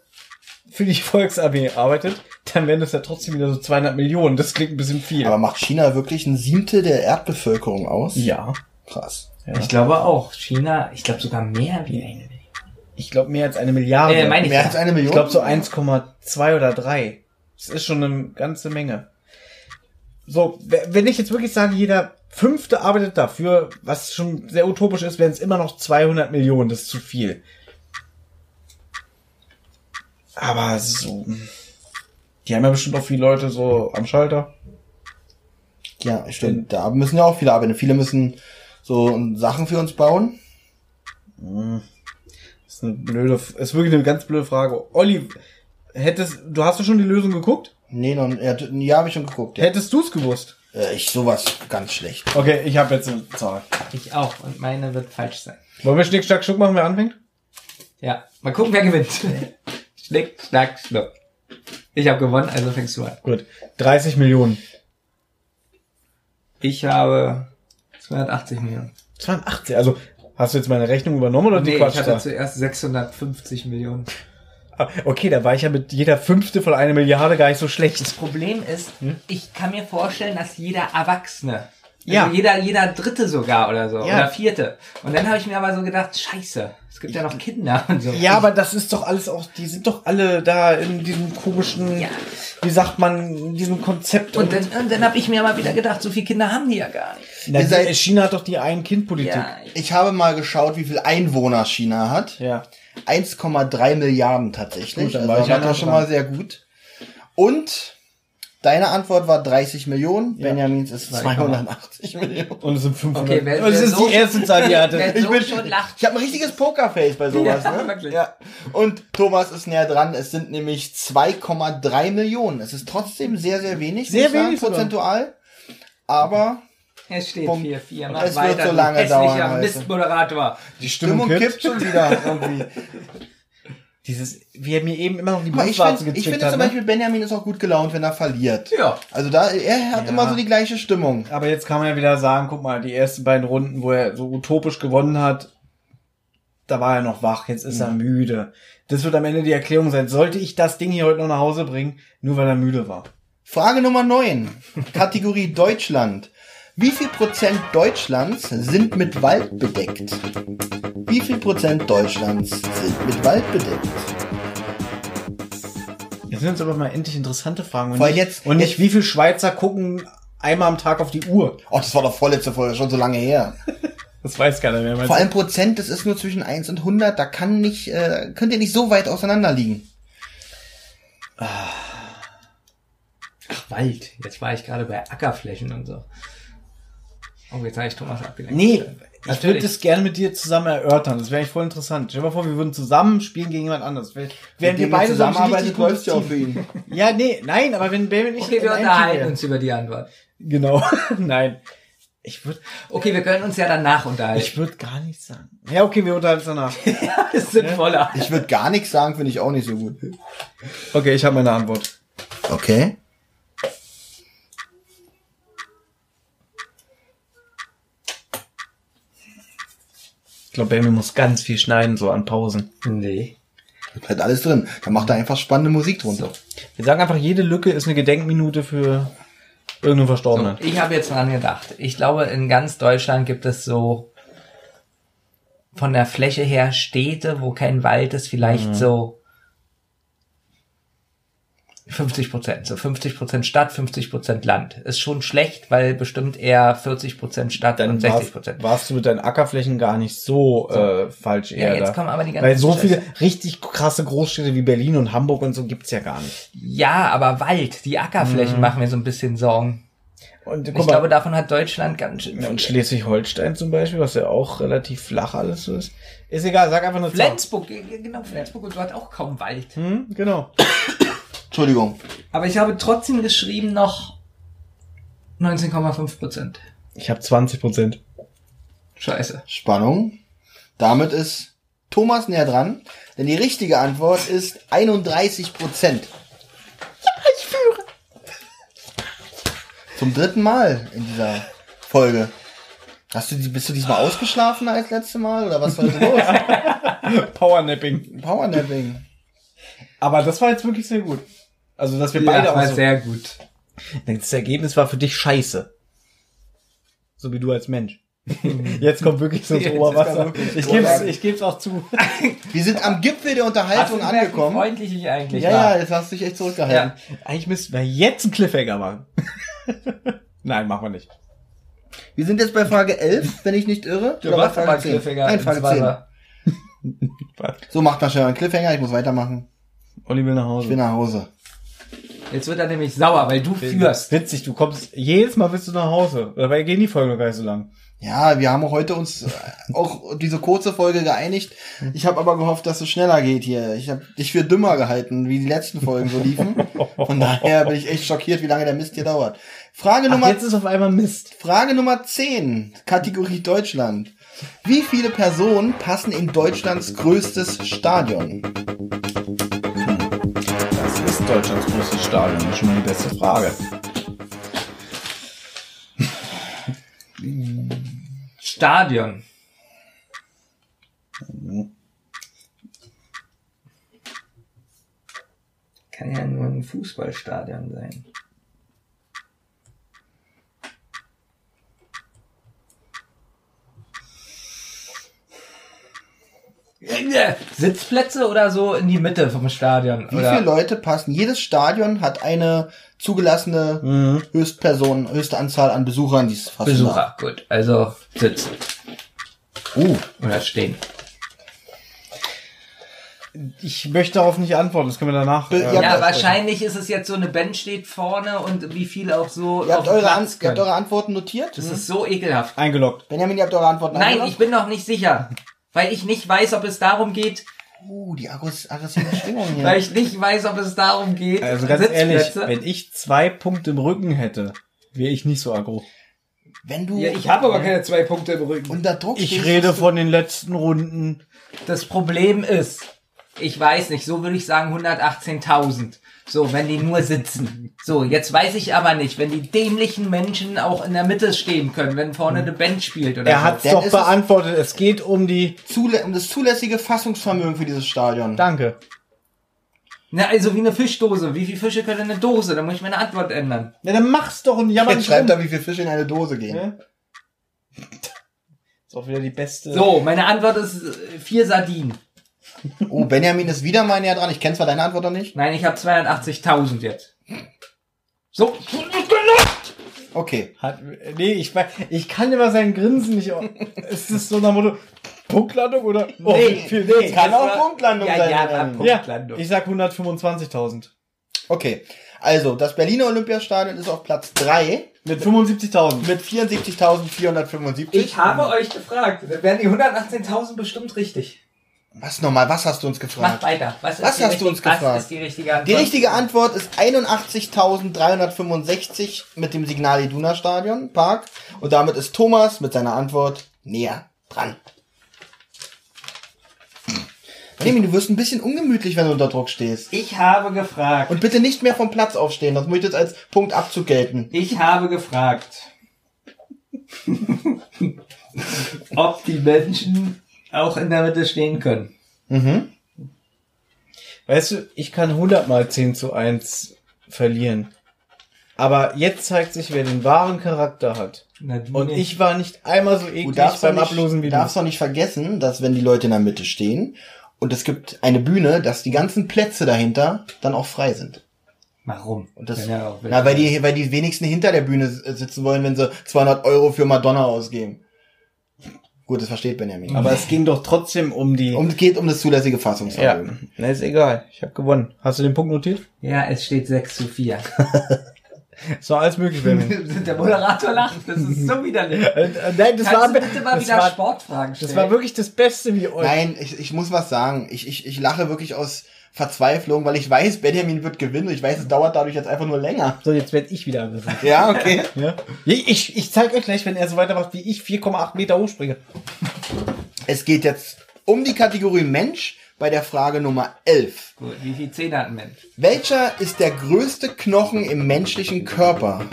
für die Volksarmee arbeitet, dann wären das ja trotzdem wieder so 200 Millionen. Das klingt ein bisschen viel. Aber macht China wirklich ein Siebtel der Erdbevölkerung aus? ja. Krass. Ja. Ich glaube auch. China, ich glaube sogar mehr wie eine Million. Ich glaube mehr als eine Milliarde. Äh, meine ich Mehr ja. als eine Million? ich glaube so 1,2 oder 3. Das ist schon eine ganze Menge. So, wenn ich jetzt wirklich sage, jeder Fünfte arbeitet dafür, was schon sehr utopisch ist, wären es immer noch 200 Millionen. Das ist zu viel. Aber so, die haben ja bestimmt auch viele Leute so am Schalter. Ja, stimmt. Da müssen ja auch viele arbeiten. Viele müssen so Sachen für uns bauen. Das ist eine blöde, ist wirklich eine ganz blöde Frage. Olli, hättest, du hast du schon die Lösung geguckt? Nee, noch, ja, ja habe ich schon geguckt. Ja. Hättest du es gewusst? Äh, ich sowas ganz schlecht. Okay, ich habe jetzt eine Zahl. Ich auch. Und meine wird falsch sein. Wollen wir Schnick, Schnack, Schnuck machen, wer anfängt? Ja. Mal gucken, wer gewinnt. Schnick, schnack, schnuck. Ich habe gewonnen, also fängst du an. Gut. 30 Millionen. Ich habe 280 Millionen. 82. Also, hast du jetzt meine Rechnung übernommen oder die Nee, ich Quatsch hatte da? zuerst 650 Millionen. Ah, Okay, da war ich ja mit jeder fünfte von einer Milliarde gar nicht so Das schlecht. Problem ist, ich kann mir vorstellen, dass jeder Erwachsene, also Ja. jeder, jeder Dritte sogar oder so, Ja. oder Vierte. Und dann habe ich mir aber so gedacht, scheiße, es gibt ja noch Kinder und so. Ja, aber das ist doch alles auch, die sind doch alle da in diesem komischen, Ja. wie sagt man, in diesem Konzept. Und dann, und dann habe ich mir aber wieder gedacht, so viele Kinder haben die ja gar nicht. Na, seid- China hat doch die Ein-Kind-Politik. Ja, Ich habe mal geschaut, wie viel Einwohner China hat. Ja. 1,3 Milliarden tatsächlich. Gut, dann also war ich ja war nah das schon dran. mal sehr gut. Und deine Antwort war 30 Millionen. Benjamins ist 280 Millionen. Und es sind 500. Okay, wer- das wer ist so- die erste Zahl, die er hatte. Ich so bin- schon lacht. Ich habe ein richtiges Pokerface bei sowas. Ja, ne? wirklich. Ja. Und Thomas ist näher dran. Es sind nämlich 2,3 Millionen. Es ist trotzdem sehr, sehr wenig. Sehr sagen, wenig sogar. prozentual. Aber Es steht Punkt. 4-4. Und Mach es wird weiter, so du lange hässlicher dauern. Mistmoderator. die Stimmung Stimmung kippt. kippt schon wieder irgendwie. Dieses, wie er mir eben immer noch die Aber ich Brustwarze finde ich finde hat. zum Ne? Beispiel, Benjamin ist auch gut gelaunt, wenn er verliert. Ja. Also da, er hat Ja. immer so die gleiche Stimmung. Aber jetzt kann man ja wieder sagen, guck mal, die ersten beiden Runden, wo er so utopisch gewonnen hat, da war er noch wach, jetzt ist er müde. Das wird am Ende die Erklärung sein. Sollte ich das Ding hier heute noch nach Hause bringen, nur weil er müde war? Frage Nummer 9. Kategorie Deutschland. Wie viel Prozent Deutschlands sind mit Wald bedeckt? Wie viel Prozent Deutschlands sind mit Wald bedeckt? Jetzt sind es aber mal endlich interessante Fragen. Und allem nicht, jetzt- und nicht jetzt- wie viel Schweizer gucken einmal am Tag auf die Uhr. Oh, das war doch vorletzte Folge, schon so lange her. Das weiß keiner mehr. Vor allem Prozent, das ist nur zwischen 1 und 100, da kann nicht, äh, könnt ihr nicht so weit auseinander liegen. Ach, Wald. Jetzt war ich gerade bei Ackerflächen und so. Oh, jetzt habe ich Thomas abgelenkt. Nee, ich würde das gerne mit dir zusammen erörtern. Das wäre eigentlich voll interessant. Stell dir mal vor, wir würden zusammen spielen gegen jemand anderes. Wär- Wären wir beide richtig gutes ja auch für ihn. Ja, nee, nein, aber wenn Baby nicht Okay, wir unterhalten uns über die Antwort. Genau, nein. Ich würde Okay, wir können uns ja danach unterhalten. ich würd gar nichts sagen. Ja, okay, wir unterhalten uns danach. das ist sinnvoller. Ich würde gar nichts sagen, finde ich auch nicht so gut. Okay, ich habe meine Antwort. Okay. Glaube, Baby muss ganz viel schneiden, so an Pausen. Nee. Da bleibt alles drin. Da macht er einfach spannende Musik drunter. Wir sagen einfach, jede Lücke ist eine Gedenkminute für irgendeinen So, Verstorbenen. ich habe jetzt dran gedacht. Ich glaube, in ganz Deutschland gibt es so von der Fläche her Städte, wo kein Wald ist, vielleicht so 50 Prozent. So 50 Prozent Stadt, 50 Prozent Land. Ist schon schlecht, weil bestimmt eher 40 Prozent Stadt und 60 warst, Prozent. warst du mit deinen Ackerflächen gar nicht so, Äh, falsch Ja, eher jetzt da. kommen aber die ganzen Weil so viele richtig krasse Großstädte wie Berlin und Hamburg und so gibt's ja gar nicht. Ja, aber Wald, die Ackerflächen machen mir so ein bisschen Sorgen. Und Ich mal, glaube, davon hat Deutschland ganz schön. Ja, und viel. Schleswig-Holstein zum Beispiel, was ja auch relativ flach alles so ist. Ist egal, sag einfach Zahl. Flensburg, genau, Flensburg und so hat auch kaum Wald. Hm, genau. Entschuldigung. Aber ich habe trotzdem geschrieben noch 19,5 Prozent. Ich habe 20 Prozent. Scheiße. Spannung. Damit ist Thomas näher dran, denn die richtige Antwort ist 31 Prozent. ich führe. Zum dritten Mal in dieser Folge. Hast du, die- bist du diesmal ausgeschlafen als letzte Mal oder was war heute los? Powernapping. Powernapping. Aber das war jetzt wirklich sehr gut. Also, dass wir Ja, beide war auch so, sehr gut. Das Ergebnis war für dich scheiße. So wie du als Mensch. Jetzt kommt wirklich so ins Oberwasser. Ich geb's, ich geb's auch zu. Wir sind am Gipfel der Hast du Unterhaltung gemerkt, wie angekommen. freundlich ich eigentlich Ja, war? ja, jetzt hast du dich echt zurückgehalten. Eigentlich müssten wir jetzt einen Cliffhanger machen. Nein, machen wir nicht. Wir sind jetzt bei Frage 11, wenn ich nicht irre. Du warst aber ein 10? Cliffhanger. Nein, Frage 10. Wasser. So, macht mal schnell einen Cliffhanger, ich muss weitermachen. Olli will nach Ich Hause. bin nach Hause. Jetzt wird er nämlich sauer, weil du führst. Witzig, du kommst, jedes Mal bist du nach Hause. Dabei gehen die Folgen noch gar nicht so lang. Ja, wir haben auch heute uns äh, auch diese kurze Folge geeinigt. Ich habe aber gehofft, dass es schneller geht hier. Ich habe dich für dümmer gehalten, wie die letzten Folgen so liefen. Von daher bin ich echt schockiert, wie lange der Mist hier dauert. Frage Ach, Nummer jetzt ist auf einmal Mist. Frage Nummer 10, Kategorie Deutschland. Wie viele Personen passen in Deutschlands größtes Stadion? Ist Deutschlands größtes Stadion? Das ist schon mal die beste Frage. Stadion. Kann ja nur ein Fußballstadion sein. Sitzplätze oder so in die Mitte vom Stadion? Wie oder? viele Leute passen? Jedes Stadion hat eine zugelassene Mhm. Höchstperson, höchste Anzahl an Besuchern, die es fassen Besucher, gut. Also sitzen darf. Uh, oder stehen. Ich möchte darauf nicht antworten, das können wir danach. Be- äh, Ja, wahrscheinlich ist es jetzt so, eine Bench steht vorne und wie viel auch so ihr habt, eure, An ihr habt eure Antworten notiert? Das ist so ekelhaft. eingeloggt. Benjamin, ihr habt eure Antworten Nein, eingeloggt? ich bin noch nicht sicher. Weil ich nicht weiß, ob es darum geht, Uh, die aggress- aggressive Stimmung hier. weil ich nicht weiß, ob es darum geht. Also ganz ehrlich, wenn ich zwei Punkte im Rücken hätte, wäre ich nicht so aggro. Wenn du ja, ich habe aber keine zwei Punkte im Rücken. unter Druck Ich stehst, rede von den letzten Runden. Das Problem ist, ich weiß nicht, so würde ich sagen 118.000. So, wenn die nur sitzen. So, jetzt weiß ich aber nicht, wenn die dämlichen Menschen auch in der Mitte stehen können, wenn vorne eine Band spielt oder Er so. hat's Dann doch ist es- beantwortet. Es geht um die. Zulä um das zulässige Fassungsvermögen für dieses Stadion. Danke. Na, also wie eine Fischdose. Wie viele Fische können in eine Dose? Da muss ich meine Antwort ändern. Ja, dann mach's doch und jammer Jetzt nicht schreibt rum. er, wie viele Fische in eine Dose gehen. Ja? Ist auch wieder die beste. So, meine Antwort ist äh, vier Sardinen. Oh, Benjamin ist wieder mal näher dran. Ich kenne zwar deine Antwort noch nicht. Nein, ich habe 280.000 jetzt. So, Okay. Hat, nee, ich, weiß- ich kann immer sein Grinsen nicht. Ist das so nach dem Motto Punktlandung oder? Oh, Nee, viel, nee. Kann Das auch war- Punktlandung ja, sein. ja, war Ja, Punktlandung. ich sag 125.000. Okay. Also, das Berliner Olympiastadion ist auf Platz 3 Mit 75.000. mit 74.475. Ich habe euch gefragt. Wären die 118.000 bestimmt richtig. Was nochmal? Was hast du uns gefragt? weiter. Was, Was hast du uns gefragt? Was ist die richtige Antwort? Die richtige Antwort ist 81.365 mit dem Signal Iduna Stadion Park. Und damit ist Thomas mit seiner Antwort näher dran. Benjamin, du wirst ein bisschen ungemütlich, wenn du unter Druck stehst. Ich habe gefragt. Und bitte nicht mehr vom Platz aufstehen, das muss ich jetzt als Punkt Abzug gelten. Ich habe gefragt, ob die Menschen auch in der Mitte stehen können. Mhm. Weißt du, ich kann 100 mal 10 zu 1 verlieren. Aber jetzt zeigt sich, wer den wahren Charakter hat. Na, du Und nicht. ich war nicht einmal so Du eklig darfst beim nicht, Ablosen wie du. darfst doch nicht vergessen, dass wenn die Leute in der Mitte stehen und es gibt eine Bühne, dass die ganzen Plätze dahinter dann auch frei sind. Warum? Und das, na, weil die, weil die wenigsten hinter der Bühne sitzen wollen, wenn sie 200 Euro für Madonna ausgeben. Gut, das versteht Benjamin. Aber es ging doch trotzdem um die... um, es geht um das zulässige ja, Fassungsvermögen. na ist egal. Ich habe gewonnen. Hast du den Punkt notiert? Ja, es steht 6 zu 4. Es war alles möglich, Benjamin. Der Moderator lacht, das ist so widerlich. Äh, äh, Nein, das Kannst war, du bitte mal das wieder war, Sportfragen stellen? das war wirklich das Beste wie euch. Nein, ich, ich muss was sagen. Ich, ich, ich lache wirklich aus Verzweiflung, weil ich weiß, Benjamin wird gewinnen. und Ich weiß, es dauert dadurch jetzt einfach nur länger. So, jetzt werde ich wieder wissen. Ja, okay. Ja? Ich, ich zeige euch gleich, wenn er so weitermacht wie ich, 4,8 Meter hochspringe. es geht jetzt um die Kategorie Mensch bei der Frage Nummer 11. Gut, wie viel Zähne hat ein Mensch? Welcher ist der größte Knochen im menschlichen Körper?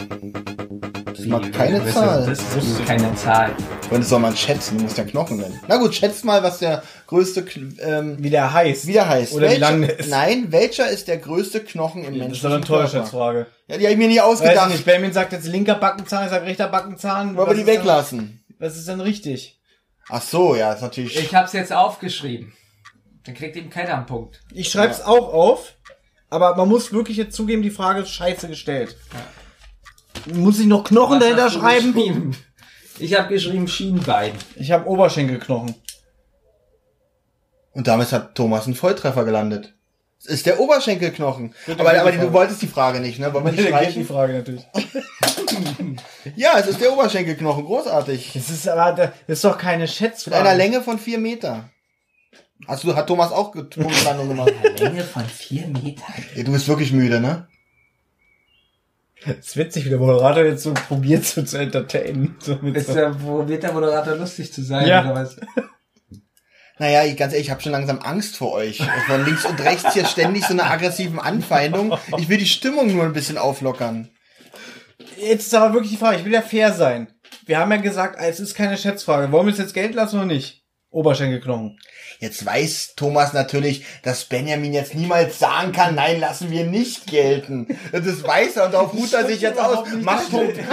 Das mag keine Das- Zahl. Das ist keine Zahl. Und das soll man schätzen, du musst ja Knochen nennen. Na gut, schätzt mal, was der größte, ähm, Wie der heißt. wie der heißt. Oder wie welcher, lang der ist. Nein, welcher ist der größte Knochen im Das ist doch eine? Täuschungsfrage. Ja, die habe ich mir nie Weiß ausgedacht. ich nicht, Benjamin sagt jetzt linker Backenzahn, ich sag rechter Backenzahn. Wollen wir die ist weglassen? Was ist denn richtig? Ach so, ja, ist natürlich... Ich hab's jetzt aufgeschrieben. Dann kriegt ihm keiner einen Punkt. Ich schreib's auch auf, aber man muss wirklich jetzt zugeben, die Frage ist scheiße gestellt. Muss ich noch Knochen Was dahinter hast du schreiben? geschrieben? Ich habe geschrieben Schienbein. Ich habe Oberschenkelknochen. Und damit hat Thomas einen Volltreffer gelandet. Es ist der Oberschenkelknochen. Aber aber du wolltest die Frage nicht, ne? Wollen wir nicht die streichen? Frage natürlich. Ja, es ist der Oberschenkelknochen. Großartig. Das ist aber, das ist doch keine Mit Schätzfrage. einer Länge von vier Meter. Hast du, hat Thomas auch Punktlandung gemacht? Länge von vier Metern. ja, du bist wirklich müde, ne? Es ist witzig, wie der Moderator jetzt so probiert so zu entertainen. So mit Ist so. der, wo wird der Moderator lustig zu sein Ja. oder was? Naja, ich, ganz ehrlich, ich habe schon langsam Angst vor euch. Von links und rechts hier ständig so eine aggressiven Anfeindung. Ich will die Stimmung nur ein bisschen auflockern. Jetzt ist aber wirklich die Frage, ich will ja fair sein. Wir haben ja gesagt, es ist keine Schätzfrage. Wollen wir es jetzt Geld lassen oder nicht? Oberschenkelknochen. Jetzt weiß Thomas natürlich, dass Benjamin jetzt niemals sagen kann, nein, lassen wir nicht gelten. Das weiß er und darauf ruht er sich jetzt aus. Macht,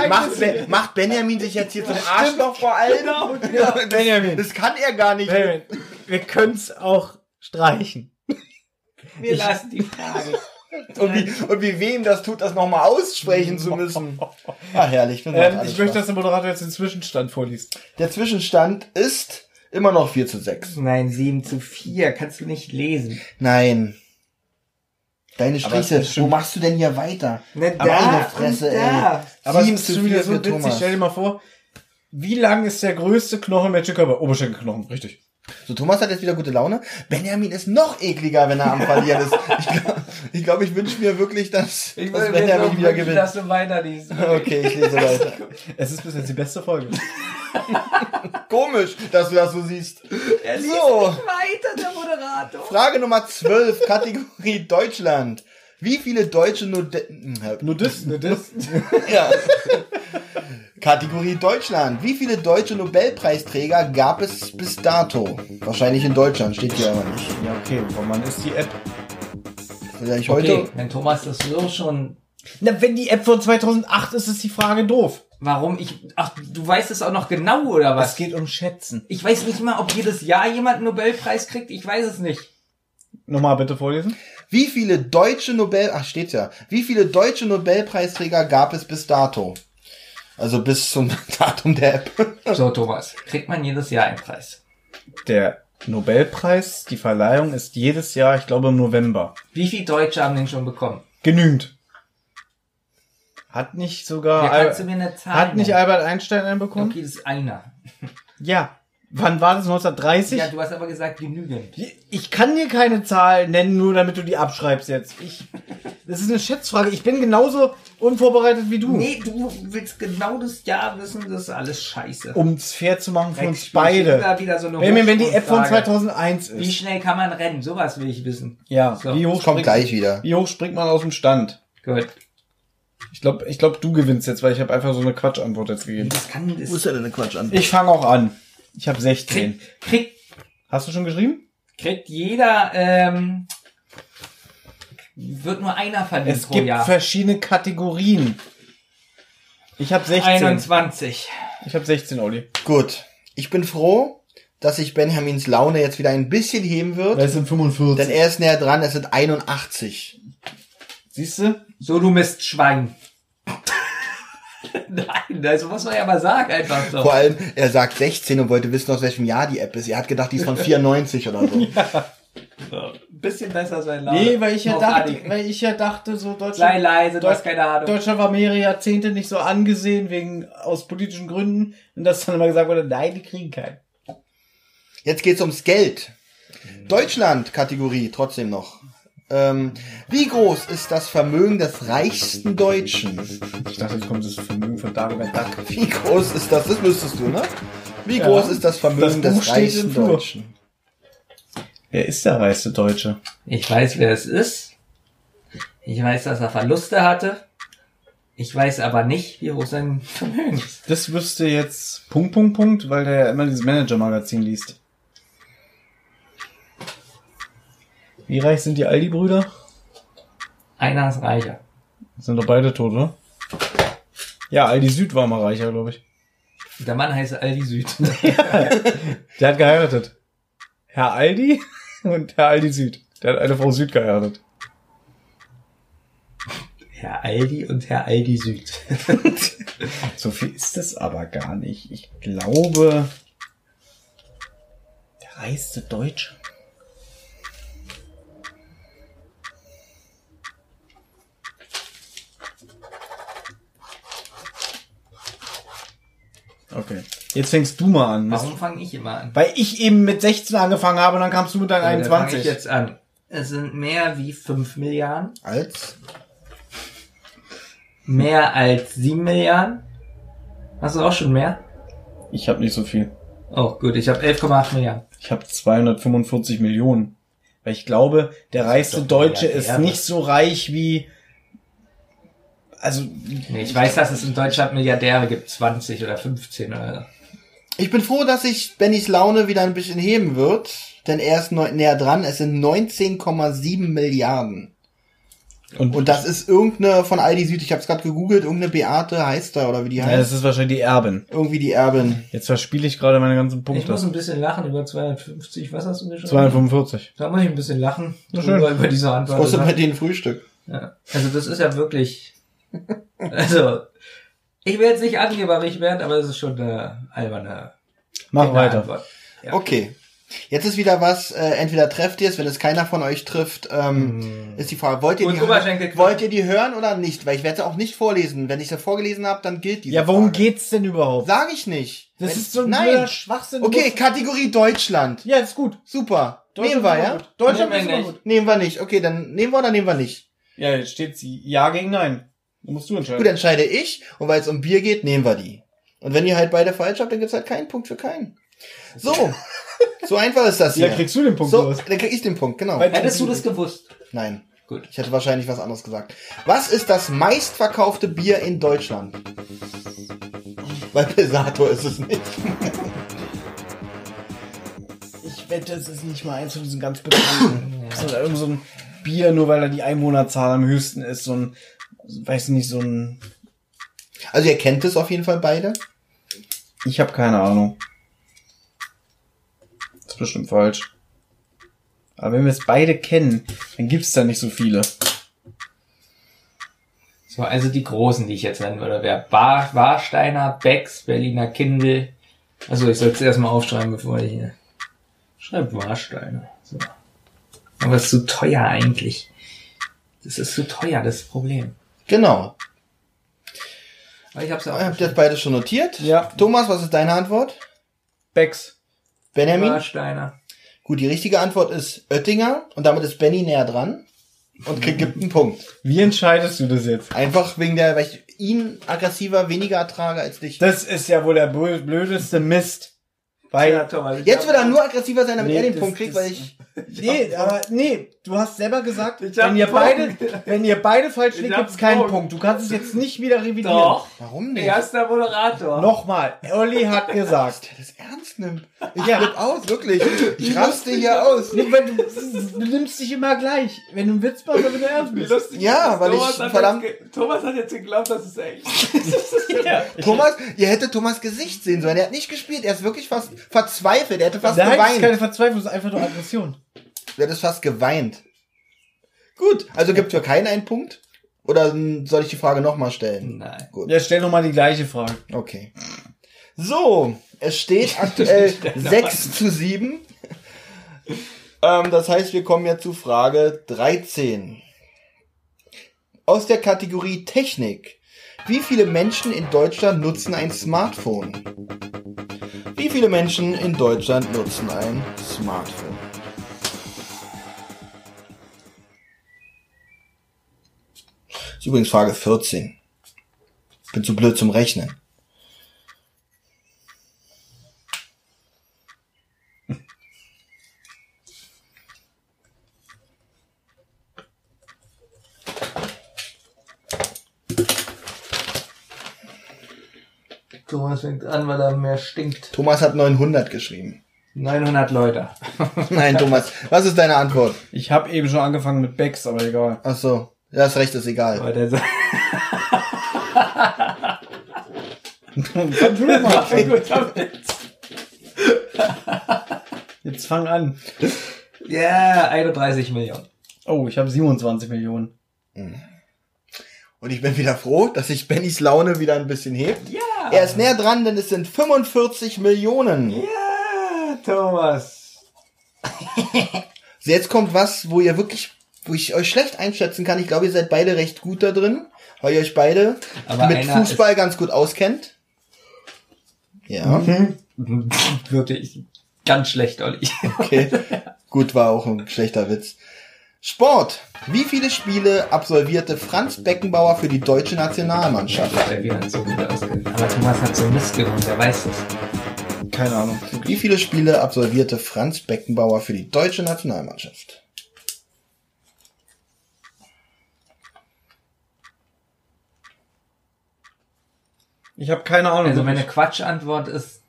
macht, macht Benjamin sich jetzt hier zum Arschloch vor allen? Genau, Ja, das, Benjamin. Das kann er gar nicht. Benjamin, wir können es auch streichen. Wir lassen die Frage. Und wie, und wie wem das tut, das nochmal aussprechen zu müssen. Ah, herrlich. Ähm, ich möchte, dass der Moderator jetzt den Zwischenstand vorliest. Der Zwischenstand ist immer noch 4 zu 6. Nein, 7 zu 4. Kannst du nicht lesen. Nein. Deine Striche, wo machst du denn hier weiter? Na, Meine Fresse, da. ey. Aber es Sieben ist zu schon wieder vier so für witzig. Thomas. Stell dir mal vor, wie lang ist der größte Knochen im Menschenkörper? Oberschenkelknochen, richtig. So, Thomas hat jetzt wieder gute Laune. Benjamin ist noch ekliger, wenn er am Verlieren ist. Ich glaube, ich, glaub, ich wünsche mir wirklich, dass, Ich dass Benjamin jetzt wieder wirklich, gewinnt. dass du weiterliest. Okay, ich lese weiter. Es ist bis jetzt die beste Folge. Komisch, dass du das so siehst. Er liest So. nicht weiter, der Moderator. Frage Nummer 12, Kategorie Deutschland. Wie viele deutsche Node Nudisten, Nudisten. ja. Kategorie Deutschland. Wie viele deutsche Nobelpreisträger gab es bis dato? Wahrscheinlich in Deutschland, steht hier aber nicht. Ja, okay, von wann ist die App? Vielleicht heute. Okay, wenn Thomas das so schon... Na, wenn die App von 2008 ist, ist die Frage doof. Warum ich... Ach, du weißt es auch noch genau, oder was? Es geht um Schätzen. Ich weiß nicht mal, ob jedes Jahr jemand einen Nobelpreis kriegt. Ich weiß es nicht. Nochmal bitte vorlesen. Wie viele deutsche Nobel, ach steht ja, wie viele deutsche Nobelpreisträger gab es bis dato? Also bis zum Datum der App. So, Thomas, kriegt man jedes Jahr einen Preis? Der Nobelpreis, die Verleihung ist jedes Jahr, ich glaube im November. Wie viele Deutsche haben den schon bekommen? Genügend. Hat nicht sogar, Ja, kannst du mir eine Zahl hat nicht nennen? Albert Einstein einen bekommen? Okay, das ist einer. Ja. Wann war das? 1930? Ja, du hast aber gesagt genügend. Ich kann dir keine Zahl nennen, nur damit du die abschreibst jetzt. Ich, das ist eine Schätzfrage. Ich bin genauso unvorbereitet wie du. Nee, du willst genau das Jahr wissen, das ist alles scheiße. Um es fair zu machen für uns beide. so eine Wenn, wenn die App von Hochsprungfrage. 2001 Wie ist. schnell kann man rennen? Sowas will ich wissen. Ja, So. wie, hoch Kommt springt, gleich wieder. wie hoch springt man aus dem Stand? Gut. Ich glaube, ich glaub, du gewinnst jetzt, weil ich habe einfach so eine Quatschantwort jetzt gegeben. Das kann das Wo ist denn eine Quatsch an? Ich fange auch an. Ich habe 16. kriegt, kriegt, Hast du schon geschrieben? kriegt jeder ähm, wird nur einer verliehen Es pro gibt Jahr. verschiedene Kategorien. Ich habe 16. 21. Ich habe 16, Olli. Gut. Ich bin froh, dass sich Benjamins Laune jetzt wieder ein bisschen heben wird. Es sind 45. Denn er ist näher dran, es sind 81. Siehst du? So, du Mistschwein. Nein, also muss man ja mal sagen, einfach so. Vor allem, er sagt 16 und wollte wissen, aus welchem Jahr die App ist. Er hat gedacht, die ist von 94 oder so. Ein bisschen besser sein Laune. Nee, weil ich ja dachte, weil ich ja dachte, so Sei Deutschland, leise, du hast keine Ahnung. Deutschland war mehrere Jahrzehnte nicht so angesehen wegen aus politischen Gründen und dass dann immer gesagt wurde, nein, die kriegen keinen. Jetzt geht's ums Geld. Deutschland Kategorie trotzdem noch. Ähm, wie groß ist das Vermögen des reichsten Deutschen? Ich dachte, jetzt kommt das Vermögen von Dagobert Duck. Wie groß ist das? Das müsstest du, ne? Wie Ja. groß ist das Vermögen Das des reichsten. Deutschen? Wer ist der reichste Deutsche? Ich weiß, wer es ist. Ich weiß, dass er Verluste hatte. Ich weiß aber nicht, wie hoch sein Vermögen ist. Das wüsste jetzt Punkt, Punkt, Punkt, weil der ja immer dieses Manager-Magazin liest. Wie reich sind die Aldi-Brüder? Einer ist reicher. Sind doch beide tot, oder? Ja, Aldi Süd war mal reicher, glaube ich. Der Mann heißt Aldi Süd. Der hat geheiratet. Herr Aldi und Herr Aldi Süd. Der hat eine Frau Süd geheiratet. Herr Aldi und Herr Aldi Süd. So viel ist es aber gar nicht. Ich glaube, der reichste Deutsche. Okay. Jetzt fängst du mal an. Warum fange ich immer an? Weil ich eben mit 16 angefangen habe und dann kamst du mit deinen Dann fange 21. ich jetzt an. Es sind mehr wie 5 Milliarden. Als? Mehr als 7 Milliarden. Hast du auch schon mehr? Ich habe nicht so viel. Oh, gut, ich habe 11,8 Milliarden. Ich habe 245 Millionen. Weil ich glaube, der reichste Deutsche ist nicht so reich wie. Also, Nee, ich weiß, dass es in Deutschland Milliardäre gibt, 20 oder 15 oder so. Ich bin froh, dass sich Bennys Laune wieder ein bisschen heben wird, denn er ist neu, näher dran. Es sind 19,7 Milliarden. und, Und das ist irgendeine von Aldi Süd, ich habe es gerade gegoogelt, irgendeine Beate heißt da oder wie die ja, heißt. das ist wahrscheinlich die Erbin. Irgendwie die Erbin. Jetzt verspiele ich gerade meine ganzen Ich Punkte. muss ein bisschen lachen über 250. Was hast du mir schon? 245. Da muss ich ein bisschen lachen. Na schön. Über, diese Antwort. kostet bei denen Frühstück? Ja. Also das ist ja wirklich. Also, ich will jetzt nicht angeberig werden, aber es ist schon eine alberne Mach eine weiter. Ja. Okay. Jetzt ist wieder was, äh, entweder trefft ihr es, wenn es keiner von euch trifft, ähm, ist die Frage, wollt ihr, Und die, Oberschenkel- wollt ihr die hören oder nicht? Weil ich werde sie auch nicht vorlesen. Wenn ich sie vorgelesen habe, dann gilt diese Ja, worum Frage. geht's denn überhaupt? Sag ich nicht. Das Wenn- ist so ein Nein. Schwachsinn. Okay, Kategorie Deutschland. Ja, ist gut. Super. Nehmen wir, ja? Deutschland Nehmen ist wir immer nicht. gut. Nehmen wir nicht. Okay, dann nehmen wir oder nehmen wir nicht. Ja, jetzt steht sie Ja gegen Nein. Da musst du entscheiden. Gut, entscheide ich. Und weil es um Bier geht, nehmen wir die. Und wenn ihr halt beide falsch habt, dann gibt's halt keinen Punkt für keinen. So. so einfach ist das ja, hier. kriegst du den Punkt so, los. dann krieg ich den Punkt, genau. Weil- Hättest du das gewusst? Nein. Gut. Ich hätte wahrscheinlich was anderes gesagt. Was ist das meistverkaufte Bier in Deutschland? Weil Pesator ist es nicht. Ich wette, es ist nicht mal eins von diesen ganz bekannten. Das ist irgend so ein Bier, nur weil da die Einwohnerzahl am höchsten ist. So ein, weiß nicht, so ein... Also ihr kennt es auf jeden Fall beide. Ich habe keine Ahnung. Das ist bestimmt falsch. Aber wenn wir es beide kennen, dann gibt's da nicht so viele. So, also die großen, die ich jetzt nennen würde, wäre Bar, Warsteiner, Becks, Berliner Kindle. Also ich soll es erstmal aufschreiben, bevor ich hier. Schreib Warsteiner. So. Aber es ist zu teuer eigentlich. Das ist zu teuer, das ist das Problem. Genau. Ich hab's ja Habt ihr aufgeschrieben. das beide schon notiert? Ja. Thomas, was ist deine Antwort? Becks. Benjamin? Warsteiner. Gut, die richtige Antwort ist Oettinger und damit ist Benny näher dran und kriegt gibt einen Punkt. Wie entscheidest du das jetzt? Einfach wegen der, weil ich ihn aggressiver weniger ertrage als dich. Das ist ja wohl der blö- blödeste Mist. Ja, Weil, Thomas, ich Jetzt wird er nur aggressiver sein, damit Nee, er den das- Punkt kriegt, das- weil ich. nee, aber nee, du hast selber gesagt, Ich wenn ihr beide, wenn ihr beide falsch Ich liegt, gibt's einen keinen Punkt. Punkt. Du kannst es jetzt nicht wieder revidieren. Doch. Warum nicht? Erster Moderator. Nochmal, Olli hat gesagt. Der das ernst nimmt. Ich Ja. flipp aus, wirklich. Ich raste hier aus. Du, du nimmst dich immer gleich. Wenn du einen Witz machst, oder wenn du ernst Wie bist. lustig Ja, ist weil ich Thomas hat verdammt- Thomas hat jetzt geglaubt, das ist echt. Ja. Thomas, ihr hättet Thomas Gesicht sehen sollen. Er hat nicht gespielt. Er ist wirklich fast verzweifelt. Er hätte fast Nein, das ist geweint. keine Verzweiflung, das ist einfach nur Aggression. Er hätte fast geweint. Gut, also gibt für keinen einen Punkt? Oder soll ich die Frage nochmal stellen? Nein. Gut. Ja, stell nochmal die gleiche Frage. Okay. So, es steht aktuell Stell noch 6 zu 7. Ähm, das heißt, wir kommen jetzt zu Frage 13. Aus der Kategorie Technik. Wie viele Menschen in Deutschland nutzen ein Smartphone? Wie viele Menschen in Deutschland nutzen ein Smartphone? Ist übrigens Frage 14. Bin zu blöd zum Rechnen. Thomas fängt an, weil er mehr stinkt. Thomas hat 900 geschrieben. 900 Leute. Nein, Thomas, was ist deine Antwort? Ich habe eben schon angefangen mit Becks, aber egal. Ach so, das Recht ist egal. Aber der sagt, Fang du doch mal Sehr an. gut damit. Jetzt fang an. Ja, 31 Millionen. Oh, ich habe 27 Millionen. Und ich bin wieder froh, dass sich Bennys Laune wieder ein bisschen hebt. Ja. Er ist näher dran, denn es sind 45 Millionen. Ja, Thomas. So, Jetzt kommt was, wo ihr wirklich, wo ich euch schlecht einschätzen kann. Ich glaube, ihr seid beide recht gut da drin, weil ihr euch beide Aber mit Fußball ganz gut auskennt. Ja, Wirklich ganz schlecht, Olli. okay. gut, war auch ein schlechter Witz. Sport. Wie viele Spiele absolvierte Franz Beckenbauer für die deutsche Nationalmannschaft? Auskennt. Aber Thomas hat so Mist gewohnt, der weiß das. Keine Ahnung. Wie viele Spiele absolvierte Franz Beckenbauer für die deutsche Nationalmannschaft? Ich habe keine Ahnung. Also meine Quatschantwort ist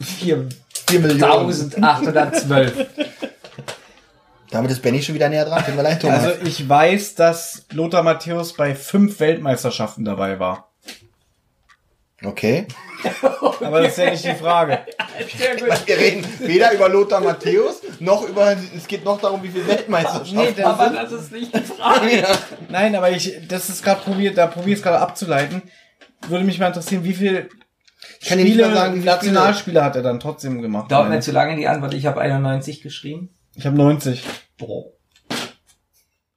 4 Millionen. 4812. Damit ist Benny schon wieder näher dran. Tut mir leid, Thomas. Also ich weiß, dass Lothar Matthäus bei fünf Weltmeisterschaften dabei war. okay. Aber das ist ja nicht die Frage. Sehr gut. Wir reden weder über Lothar Matthäus, noch über, es geht noch darum, wie viele Weltmeisterschaften. Nee, das Aber das ist nicht die Frage. nein, aber ich, das ist gerade probiert, da probiere ich es gerade abzuleiten. Würde mich mal interessieren, wie viel kann dir nicht Spiele, mal sagen, wie viele Nationalspiele hat er dann trotzdem gemacht? Dauert mir zu lange die Antwort. Ich habe 91 geschrieben. Ich habe 90.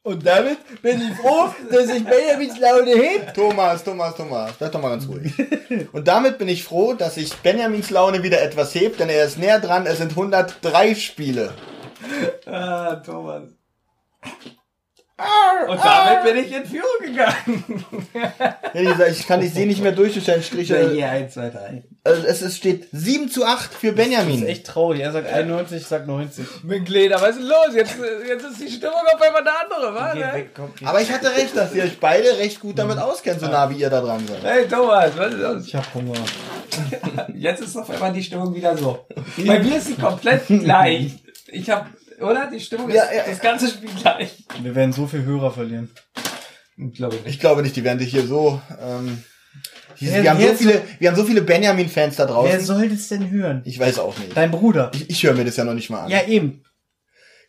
Und damit Bin ich froh, dass ich Benjamins Laune hebt. Thomas, Thomas, Thomas, bleib doch mal ganz ruhig. Und damit bin ich froh, dass sich Benjamins Laune wieder etwas hebt, denn er ist näher dran. Es sind 103 Spiele. Ah, Thomas. Und damit bin ich in Führung gegangen. Ja, ich kann, ich sehe nicht mehr durch durch deine Striche. Hier, 1, 2, 3. Also es, es steht 7 zu 8 für Das Benjamin. ist echt traurig. Er sagt 91, ich sag 90. Mit Leder, was ist denn los? Jetzt, jetzt ist die Stimmung auf einmal eine andere, wa? Ne? weg, komm. Aber ich hatte recht, dass ihr euch beide recht gut damit auskennt, so nah wie ihr da dran seid. Hey Thomas, was ist los? Ich hab Hunger. Jetzt ist auf einmal die Stimmung wieder so. Bei mir ist sie komplett gleich. Ich habe, oder? Die Stimmung ist Ja, ja, das ganze Spiel gleich. Wir werden so viel Hörer verlieren. Glaube ich Ich glaube nicht, die werden dich hier so. Ähm, die, Wer- wir, haben so wer- viele, wir haben so viele Benjamin-Fans da Wer draußen. soll das denn hören? Ich weiß auch nicht. Dein Bruder. Ich, ich höre mir das ja noch nicht mal an. Ja, eben.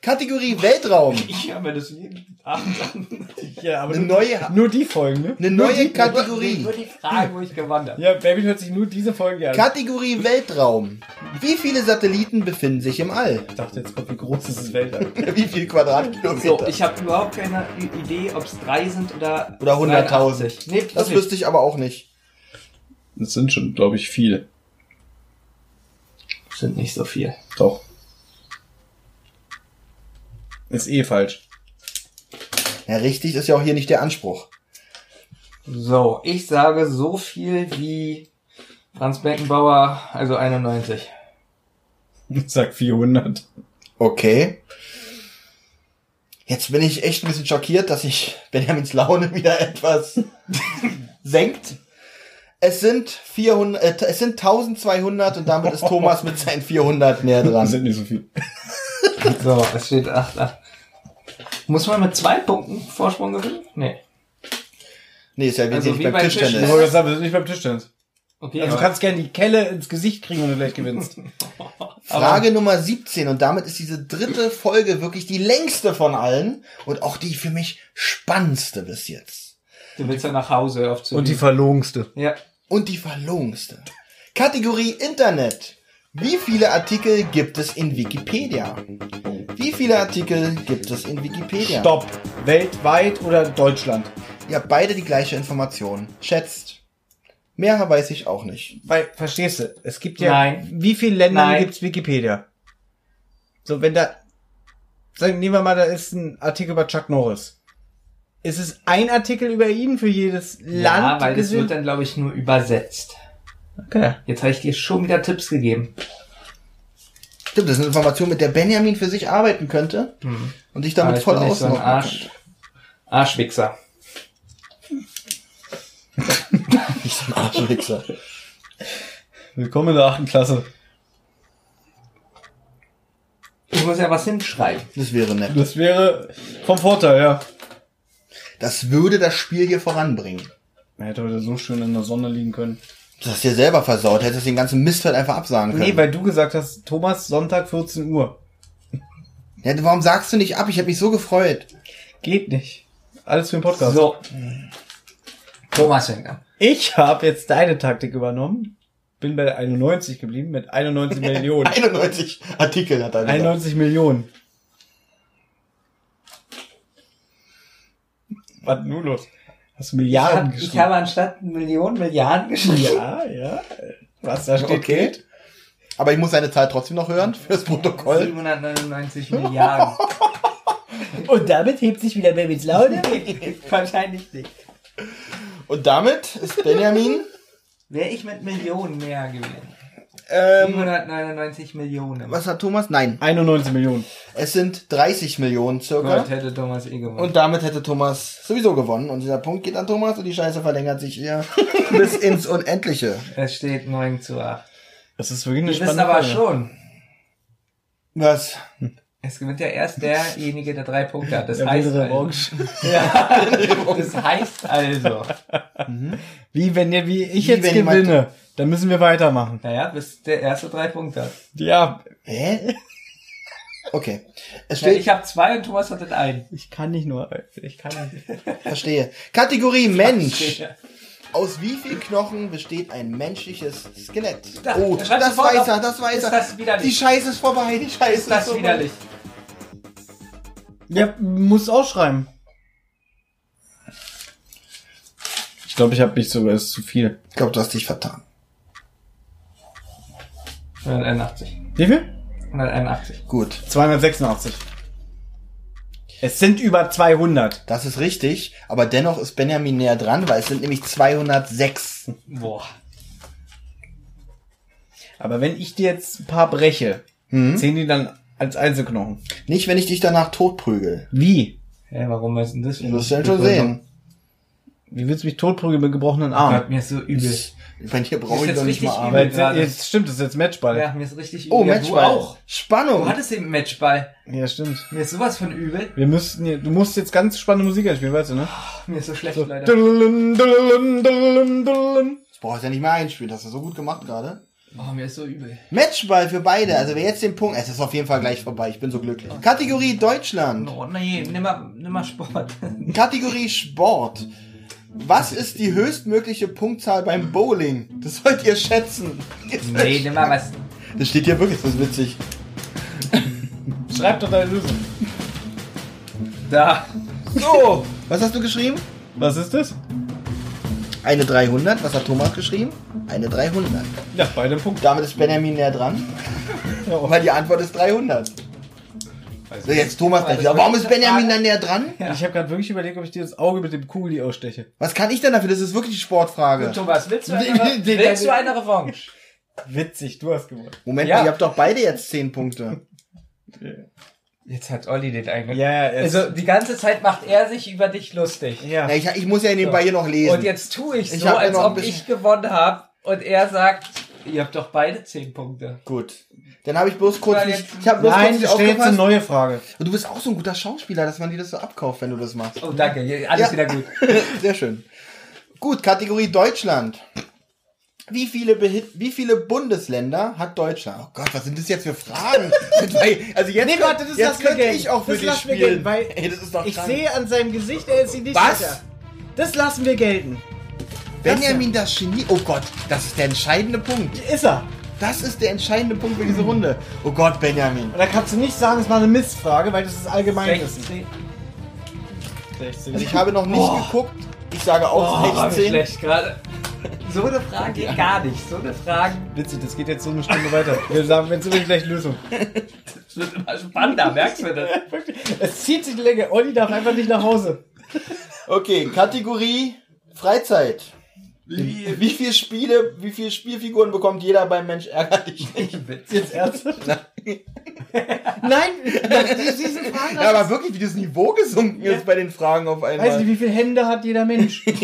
Kategorie Weltraum. Ich mir das jeden Abend an. Ja, aber Eine nur, neue, nur die Folgen, ne? eine neue Kategorie. Nur die Frage, wo ich gewonnen habe. Ja, Baby hört sich nur diese Folge an. Kategorie Weltraum. Wie viele Satelliten befinden sich im All? Ich dachte jetzt kommt, wie groß ist das Weltall? Wie viel Quadratkilometer? So, ich habe überhaupt keine Idee, ob es drei sind oder Oder 100.000. 83. Nee, das wüsste ich aber auch nicht. Das sind schon, glaube ich, viele. sind nicht so viel. Doch. Ist eh falsch. Ja, richtig ist ja auch hier nicht der Anspruch. So, ich sage so viel wie Franz Beckenbauer, also 91. Ich sag 400. Okay. Jetzt bin ich echt ein bisschen schockiert, dass sich Benjamins Laune wieder etwas senkt. Es sind 400, äh, es sind 1200 und damit ist Thomas mit seinen 400 näher Das dran. sind nicht so viel. So, es steht 8, 8. Muss man mit zwei Punkten Vorsprung gewinnen? Nee. Nee, ist ja Also wenig wie beim beim Tischtennis. Ich wollte gerade sagen, wir sind nicht beim Tischtennis. Okay, Also du kannst gerne die Kelle ins Gesicht kriegen, wenn du gleich gewinnst. Frage Nummer 17 und damit ist diese dritte Folge wirklich die längste von allen und auch die für mich spannendste bis jetzt. du willst ja nach Hause auf zu Und die verlogenste. Ja. Und die verlogenste. Kategorie Internet. Wie viele Artikel gibt es in Wikipedia? Wie viele Artikel gibt es in Wikipedia? Stopp. Weltweit oder Deutschland? Ihr habt beide die gleiche Information. Schätzt. Mehr weiß ich auch nicht. Weil, verstehst du, es gibt ja, Nein. wie viele Länder Nein. gibt's Wikipedia? So, wenn da, sagen, nehmen wir mal, da ist ein Artikel über Chuck Norris. Ist es ein Artikel über ihn für jedes Land? ja, weil das wird dann, glaube ich, nur übersetzt. Okay. Jetzt habe ich dir schon wieder Tipps gegeben. Stimmt, das ist eine Information, mit der Benjamin für sich arbeiten könnte und sich damit ich voll bin nicht so Arsch, Arschwichser. könnte. Nicht so ein Arschwichser. Willkommen in der achten Klasse. Ich muss ja was hinschreiben. Das wäre nett. Das wäre vom Vorteil, ja. Das würde das Spiel hier voranbringen. Er hätte heute so schön in der Sonne liegen können. Du hast dir selber versaut, hättest den ganzen Mist halt einfach absagen können. Nee, weil du gesagt hast, Thomas, Sonntag 14 Uhr. ja, warum sagst du nicht ab? Ich habe mich so gefreut. Geht nicht. Alles für den Podcast. So. Thomas fängt an. Ich habe jetzt deine Taktik übernommen. Bin bei 91 geblieben mit 91 Millionen. 91 Artikel hat er gesagt. 91 Millionen. Was nun los? Hast du Ich, Milliarden hab, ich geschrieben? habe anstatt Millionen Milliarden geschrieben. ja, ja. Was da steht, Okay. geht. Aber ich muss seine Zahl trotzdem noch hören fürs Protokoll. 799 Milliarden. Und damit hebt sich wieder Babys Laune. Wahrscheinlich nicht. Und damit ist Benjamin. Wäre ich mit Millionen mehr gewesen. Ähm, 799 Millionen. was hat Thomas? Nein, 91 Millionen. es sind 30 Millionen circa. Gott hätte Thomas eh gewonnen. Und damit hätte Thomas sowieso gewonnen. Und dieser Punkt geht an Thomas und die Scheiße verlängert sich hier bis ins Unendliche. es steht 9 zu 8. Das ist wirklich eine Wir wissen spannende aber Frage. schon, Was? es gewinnt ja erst derjenige, der drei Punkte hat. Das Der heißt wilde also, ja, das heißt also, Wie wenn ihr, wie ich Wie jetzt gewinne, dann müssen wir weitermachen. naja, bis der erste drei Punkte hat. Ja, Hä? Okay. Es Ja, steht, ich habe zwei und Thomas hat den einen. ich kann nicht nur, ich kann nicht. verstehe. Kategorie Mensch. Aus wie viel Knochen besteht ein menschliches Skelett? Da, oh, das weiß er, das weiß Ist er. das widerlich? Die Scheiße ist vorbei, die Scheiße Ist das vorbei. widerlich? Ja, muss ausschreiben. Ich glaube, ich habe nicht so, ist zu viel. Ich glaube, du hast dich vertan. 181. Wie viel? 181. Gut, 286. Es sind über 200. das ist richtig, aber dennoch ist Benjamin näher dran, weil es sind nämlich 206. Boah. Aber wenn ich dir jetzt ein paar breche, Hm? zählen die dann als Einzelknochen. Nicht, wenn ich dich danach totprügel. Wie? Hä, warum ist denn das? Du wirst dann schon sehen. Wie willst du mich totprügeln mit gebrochenen Arm? Gott, mir ist so übel. Bei dir brauche ich jetzt doch nicht mal übel. Weil gerade. jetzt stimmt, das ist jetzt Matchball. Ja, mir ist richtig übel. Oh, Ja, Matchball. Du auch. Spannung. Du hattest eben Matchball. Ja, stimmt. Mir ist sowas von übel. Wir müssten, hier- du musst jetzt ganz spannende Musik einspielen, weißt du, ne? Mir ist so schlecht, So. Dululun. Das brauchst du ja nicht mehr einspielen. Hast du so gut gemacht gerade. Oh, mir ist so übel. Matchball für beide. Also wer jetzt den Punkt... Es ist auf jeden Fall gleich vorbei. Ich bin so glücklich. Kategorie Deutschland. Oh, nee, nimm mal, nimm mal Sport. Kategorie Sport. Was ist die höchstmögliche Punktzahl beim Bowling? Das sollt ihr schätzen. nee, nimm mal was. Das steht hier wirklich, das ist witzig. Schreib doch deine Lösung. Da. So, was hast du geschrieben? Was ist das? Eine 300. Was hat Thomas geschrieben? Eine 300. Ja, beide Punkte. Damit ist Benjamin näher dran, weil die Antwort ist 300. So, jetzt Thomas gleich wieder. Warum ist Benjamin dann näher dran? Ich habe gerade wirklich überlegt, ob ich dir das Auge mit dem Kugel aussteche. Was kann ich denn dafür? Das ist wirklich die Sportfrage. Thomas, willst du eine, willst du eine Revanche? Witzig, du hast gewonnen. Moment Ja. mal, ihr habt doch beide jetzt 10 Punkte. Jetzt hat Olli den eigenen. Ja, ja, jetzt- Also die ganze Zeit macht er sich über dich lustig. Ja. Na, ich, ich muss ja nebenbei hier noch lesen. Und jetzt tue ich Ich so, ja als ob ich gewonnen habe. Und er sagt, ihr habt doch beide 10 Punkte. Gut. Dann habe ich bloß kurz nicht, ich habe bloß Nein, kurz nicht stell jetzt eine aufgepasst. neue Frage. Und du bist auch so ein guter Schauspieler, dass man dir das so abkauft, wenn du das machst. Oh, danke. Alles Ja. wieder gut. Sehr schön. Gut, Kategorie Deutschland. Wie viele, Behi- wie viele Bundesländer hat Deutschland? Oh Gott, was sind das jetzt für Fragen? Also jetzt, Nee, warte, das jetzt lassen wir könnte gelten. ich auch für Das dich lassen wir spielen. gelten, weil Ey, das ist doch Ich krank. sehe an seinem Gesicht, er ist sich nicht Was? sicher. Das lassen wir gelten. Benjamin das Genie. Oh Gott, das ist der entscheidende Punkt. Ist er. Das ist der entscheidende Punkt für diese Runde. Oh Gott, Benjamin. Und da kannst du nicht sagen, es war eine Missfrage, weil das ist Allgemeinwissen. 16. 16. Also ich habe noch nicht geguckt. Ich sage auch Oh, war mir 16. schlecht gerade. So eine Frage geht gar nicht. So eine Frage Witzig, das geht jetzt so eine Stunde weiter. Wir sagen, wenn es übrigens gleich Lösung. das wird immer spannender, merkst du das? Es zieht sich die Länge. Olli darf einfach nicht nach Hause. Okay, Kategorie Freizeit. Wie, wie viele Spiele, wie viele Spielfiguren bekommt jeder beim Mensch ärgerlich nicht? Jetzt ernsthaft? Nein, das- diese. Ja, aber wirklich, wie das Niveau gesunken ist bei den Fragen auf Weiß nicht, einmal. wie viele Hände hat jeder Mensch?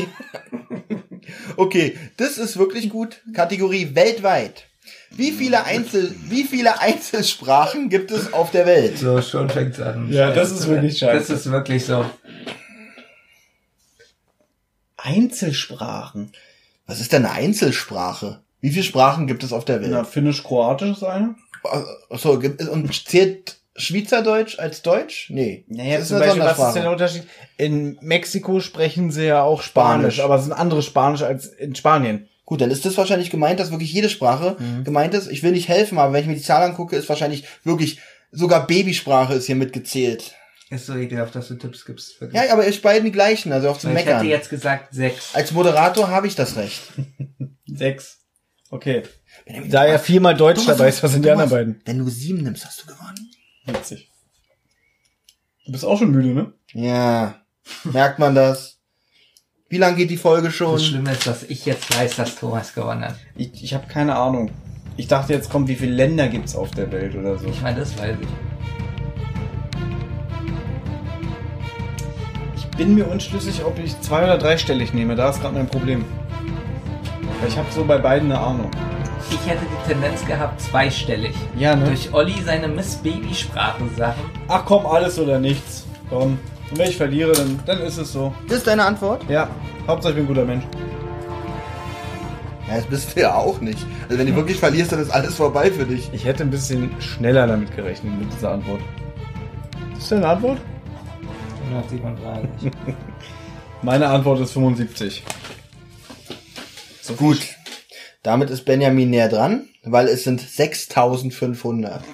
Okay, das ist wirklich gut. Kategorie weltweit. Wie viele Einzel, wie viele Einzelsprachen gibt es auf der Welt? So, schon fängt's an. Ja, das ist wirklich scheiße. Das ist wirklich so. Einzelsprachen. Was ist denn eine Einzelsprache? Wie viele Sprachen gibt es auf der Na, Welt? Finnisch-Kroatisch ist eine. Es, und zählt Schweizerdeutsch als Deutsch? Nee. Naja, Das ist zum eine Beispiel, was ist denn der Unterschied? In Mexiko sprechen sie ja auch Spanisch, Spanisch. aber es sind andere Spanisch als in Spanien. Gut, dann ist das wahrscheinlich gemeint, dass wirklich jede Sprache gemeint ist. Ich will nicht helfen, aber wenn ich mir die Zahl angucke, ist wahrscheinlich wirklich sogar Babysprache ist hier mitgezählt. Ist so ekelhaft, dass du Tipps gibst. Wirklich. Ja, aber ihr beiden die gleichen, also auf zum ich hätte Meckern. jetzt gesagt sechs. Als Moderator habe ich das Recht. Sechs. Okay. Da ja viermal Deutsch Thomas, dabei ist, was sind die anderen beiden? Wenn du sieben nimmst, hast du gewonnen. Witzig. Du bist auch schon müde, ne? Ja, merkt man das? Wie lang geht die Folge schon? Das Schlimme ist, dass ich jetzt weiß, dass Thomas gewonnen hat. Ich, ich habe keine Ahnung. Ich dachte, jetzt kommt, wie viele Länder gibt's auf der Welt oder so. Ich meine, das weiß ich. Bin mir unschlüssig, ob ich zwei- oder dreistellig nehme. Da ist gerade mein Problem. Ich habe so bei beiden eine Ahnung. Ich hätte die Tendenz gehabt, zweistellig. Ja, ne? Durch Olli seine Miss-Baby-Sprachen-Sachen. Ach komm, alles oder nichts. Komm. Und wenn ich verliere, dann, dann ist es so. Das ist deine Antwort? Ja, Hauptsache ich bin ein guter Mensch. Ja, das bist du ja auch nicht. Also wenn du wirklich verlierst, dann ist alles vorbei für dich. Ich hätte ein bisschen schneller damit gerechnet, mit dieser Antwort. Ist das deine Antwort? 137. Meine Antwort ist 75. So Gut. Damit ist Benjamin näher dran, weil es sind 6500.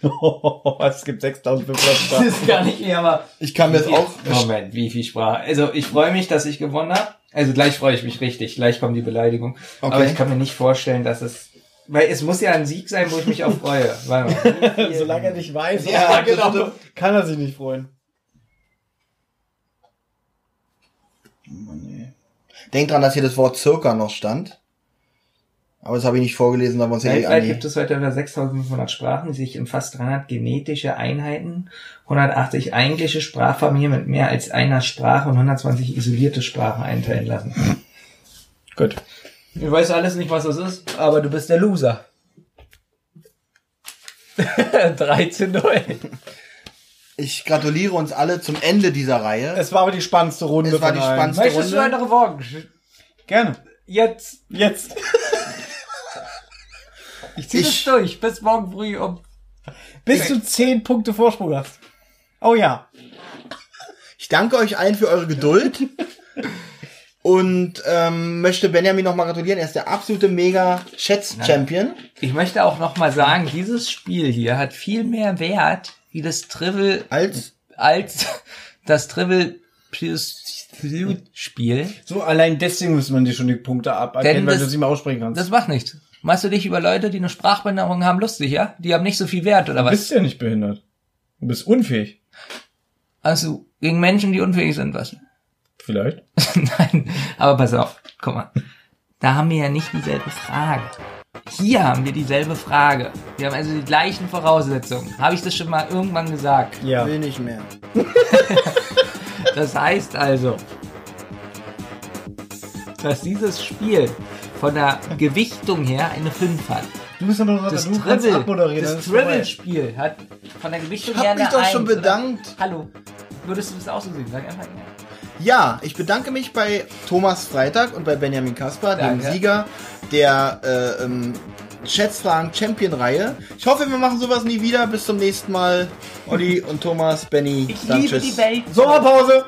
es gibt 6500 Das Sprachen. ist gar nicht eher, aber... Ich kann mir das auch... Moment, wie viel Sprache? Also ich freue mich, dass ich gewonnen habe. Also gleich freue ich mich richtig. Gleich kommt die Beleidigung. Okay. Aber ich kann mir nicht vorstellen, dass es... Weil es muss ja ein Sieg sein, wo ich mich auch freue. Warte mal. Solange er nicht weiß, Ja, genau. kann er sich nicht freuen. Denk dran, dass hier das Wort circa noch stand. Aber das habe ich nicht vorgelesen, da wir uns ja Weltweit gibt es heute über 6500 Sprachen, die sich in fast 300 genetische Einheiten, 180 eigentliche Sprachfamilien mit mehr als einer Sprache und 120 isolierte Sprachen einteilen lassen. Gut. Ich weiß alles nicht, was das ist, aber du bist der Loser. 13-0. Ich gratuliere uns alle zum Ende dieser Reihe. Es war aber die spannendste Runde Es war von die allen. spannendste- Möchtest du Runde? eine Revanche? Gerne. Jetzt. Jetzt. Ich zieh das Ich- durch. Bis morgen früh um. Bis du 10 Punkte Vorsprung hast. Oh ja. Ich danke euch allen für eure Geduld. Und ähm, möchte Benjamin nochmal gratulieren. Er ist der absolute Mega-Schätz-Champion. Ich möchte auch noch mal sagen, dieses Spiel hier hat viel mehr Wert wie das Trivial Als als das Trivial Pursuit Spiel. So, allein deswegen muss man dir schon die Punkte aberkennen, weil das- du sie mal aussprechen kannst. Das macht nichts. Machst du dich über Leute, die eine Sprachbehinderung haben, lustig, ja? Die haben nicht so viel Wert, oder du was? bist ja nicht behindert. Du bist unfähig. Also gegen Menschen, die unfähig sind, was? Vielleicht. Nein, aber pass auf, guck mal. Da haben wir ja nicht dieselbe Frage. Hier haben wir dieselbe Frage. Wir haben also die gleichen Voraussetzungen. Habe ich das schon mal irgendwann gesagt? Ja. will nicht mehr. Das heißt also, dass dieses Spiel von der Gewichtung her eine 5 hat. Du bist aber noch Das du Trivial, abmoderieren. das. Trivial-Spiel hat von der Gewichtung Ich hab her mich eine doch schon 1, oder? bedankt. Hallo. Würdest du das auch so sehen? Sag einfach ja. Ja, ich bedanke mich bei Thomas Freitag und bei Benjamin Kasper, dem. Sieger der äh, ähm, Schätzfragen Champion-Reihe. Ich hoffe, wir machen sowas nie wieder. Bis zum nächsten Mal. Olli und Thomas, Benny. Ich dann liebe tschüss. die Welt. Sommerpause!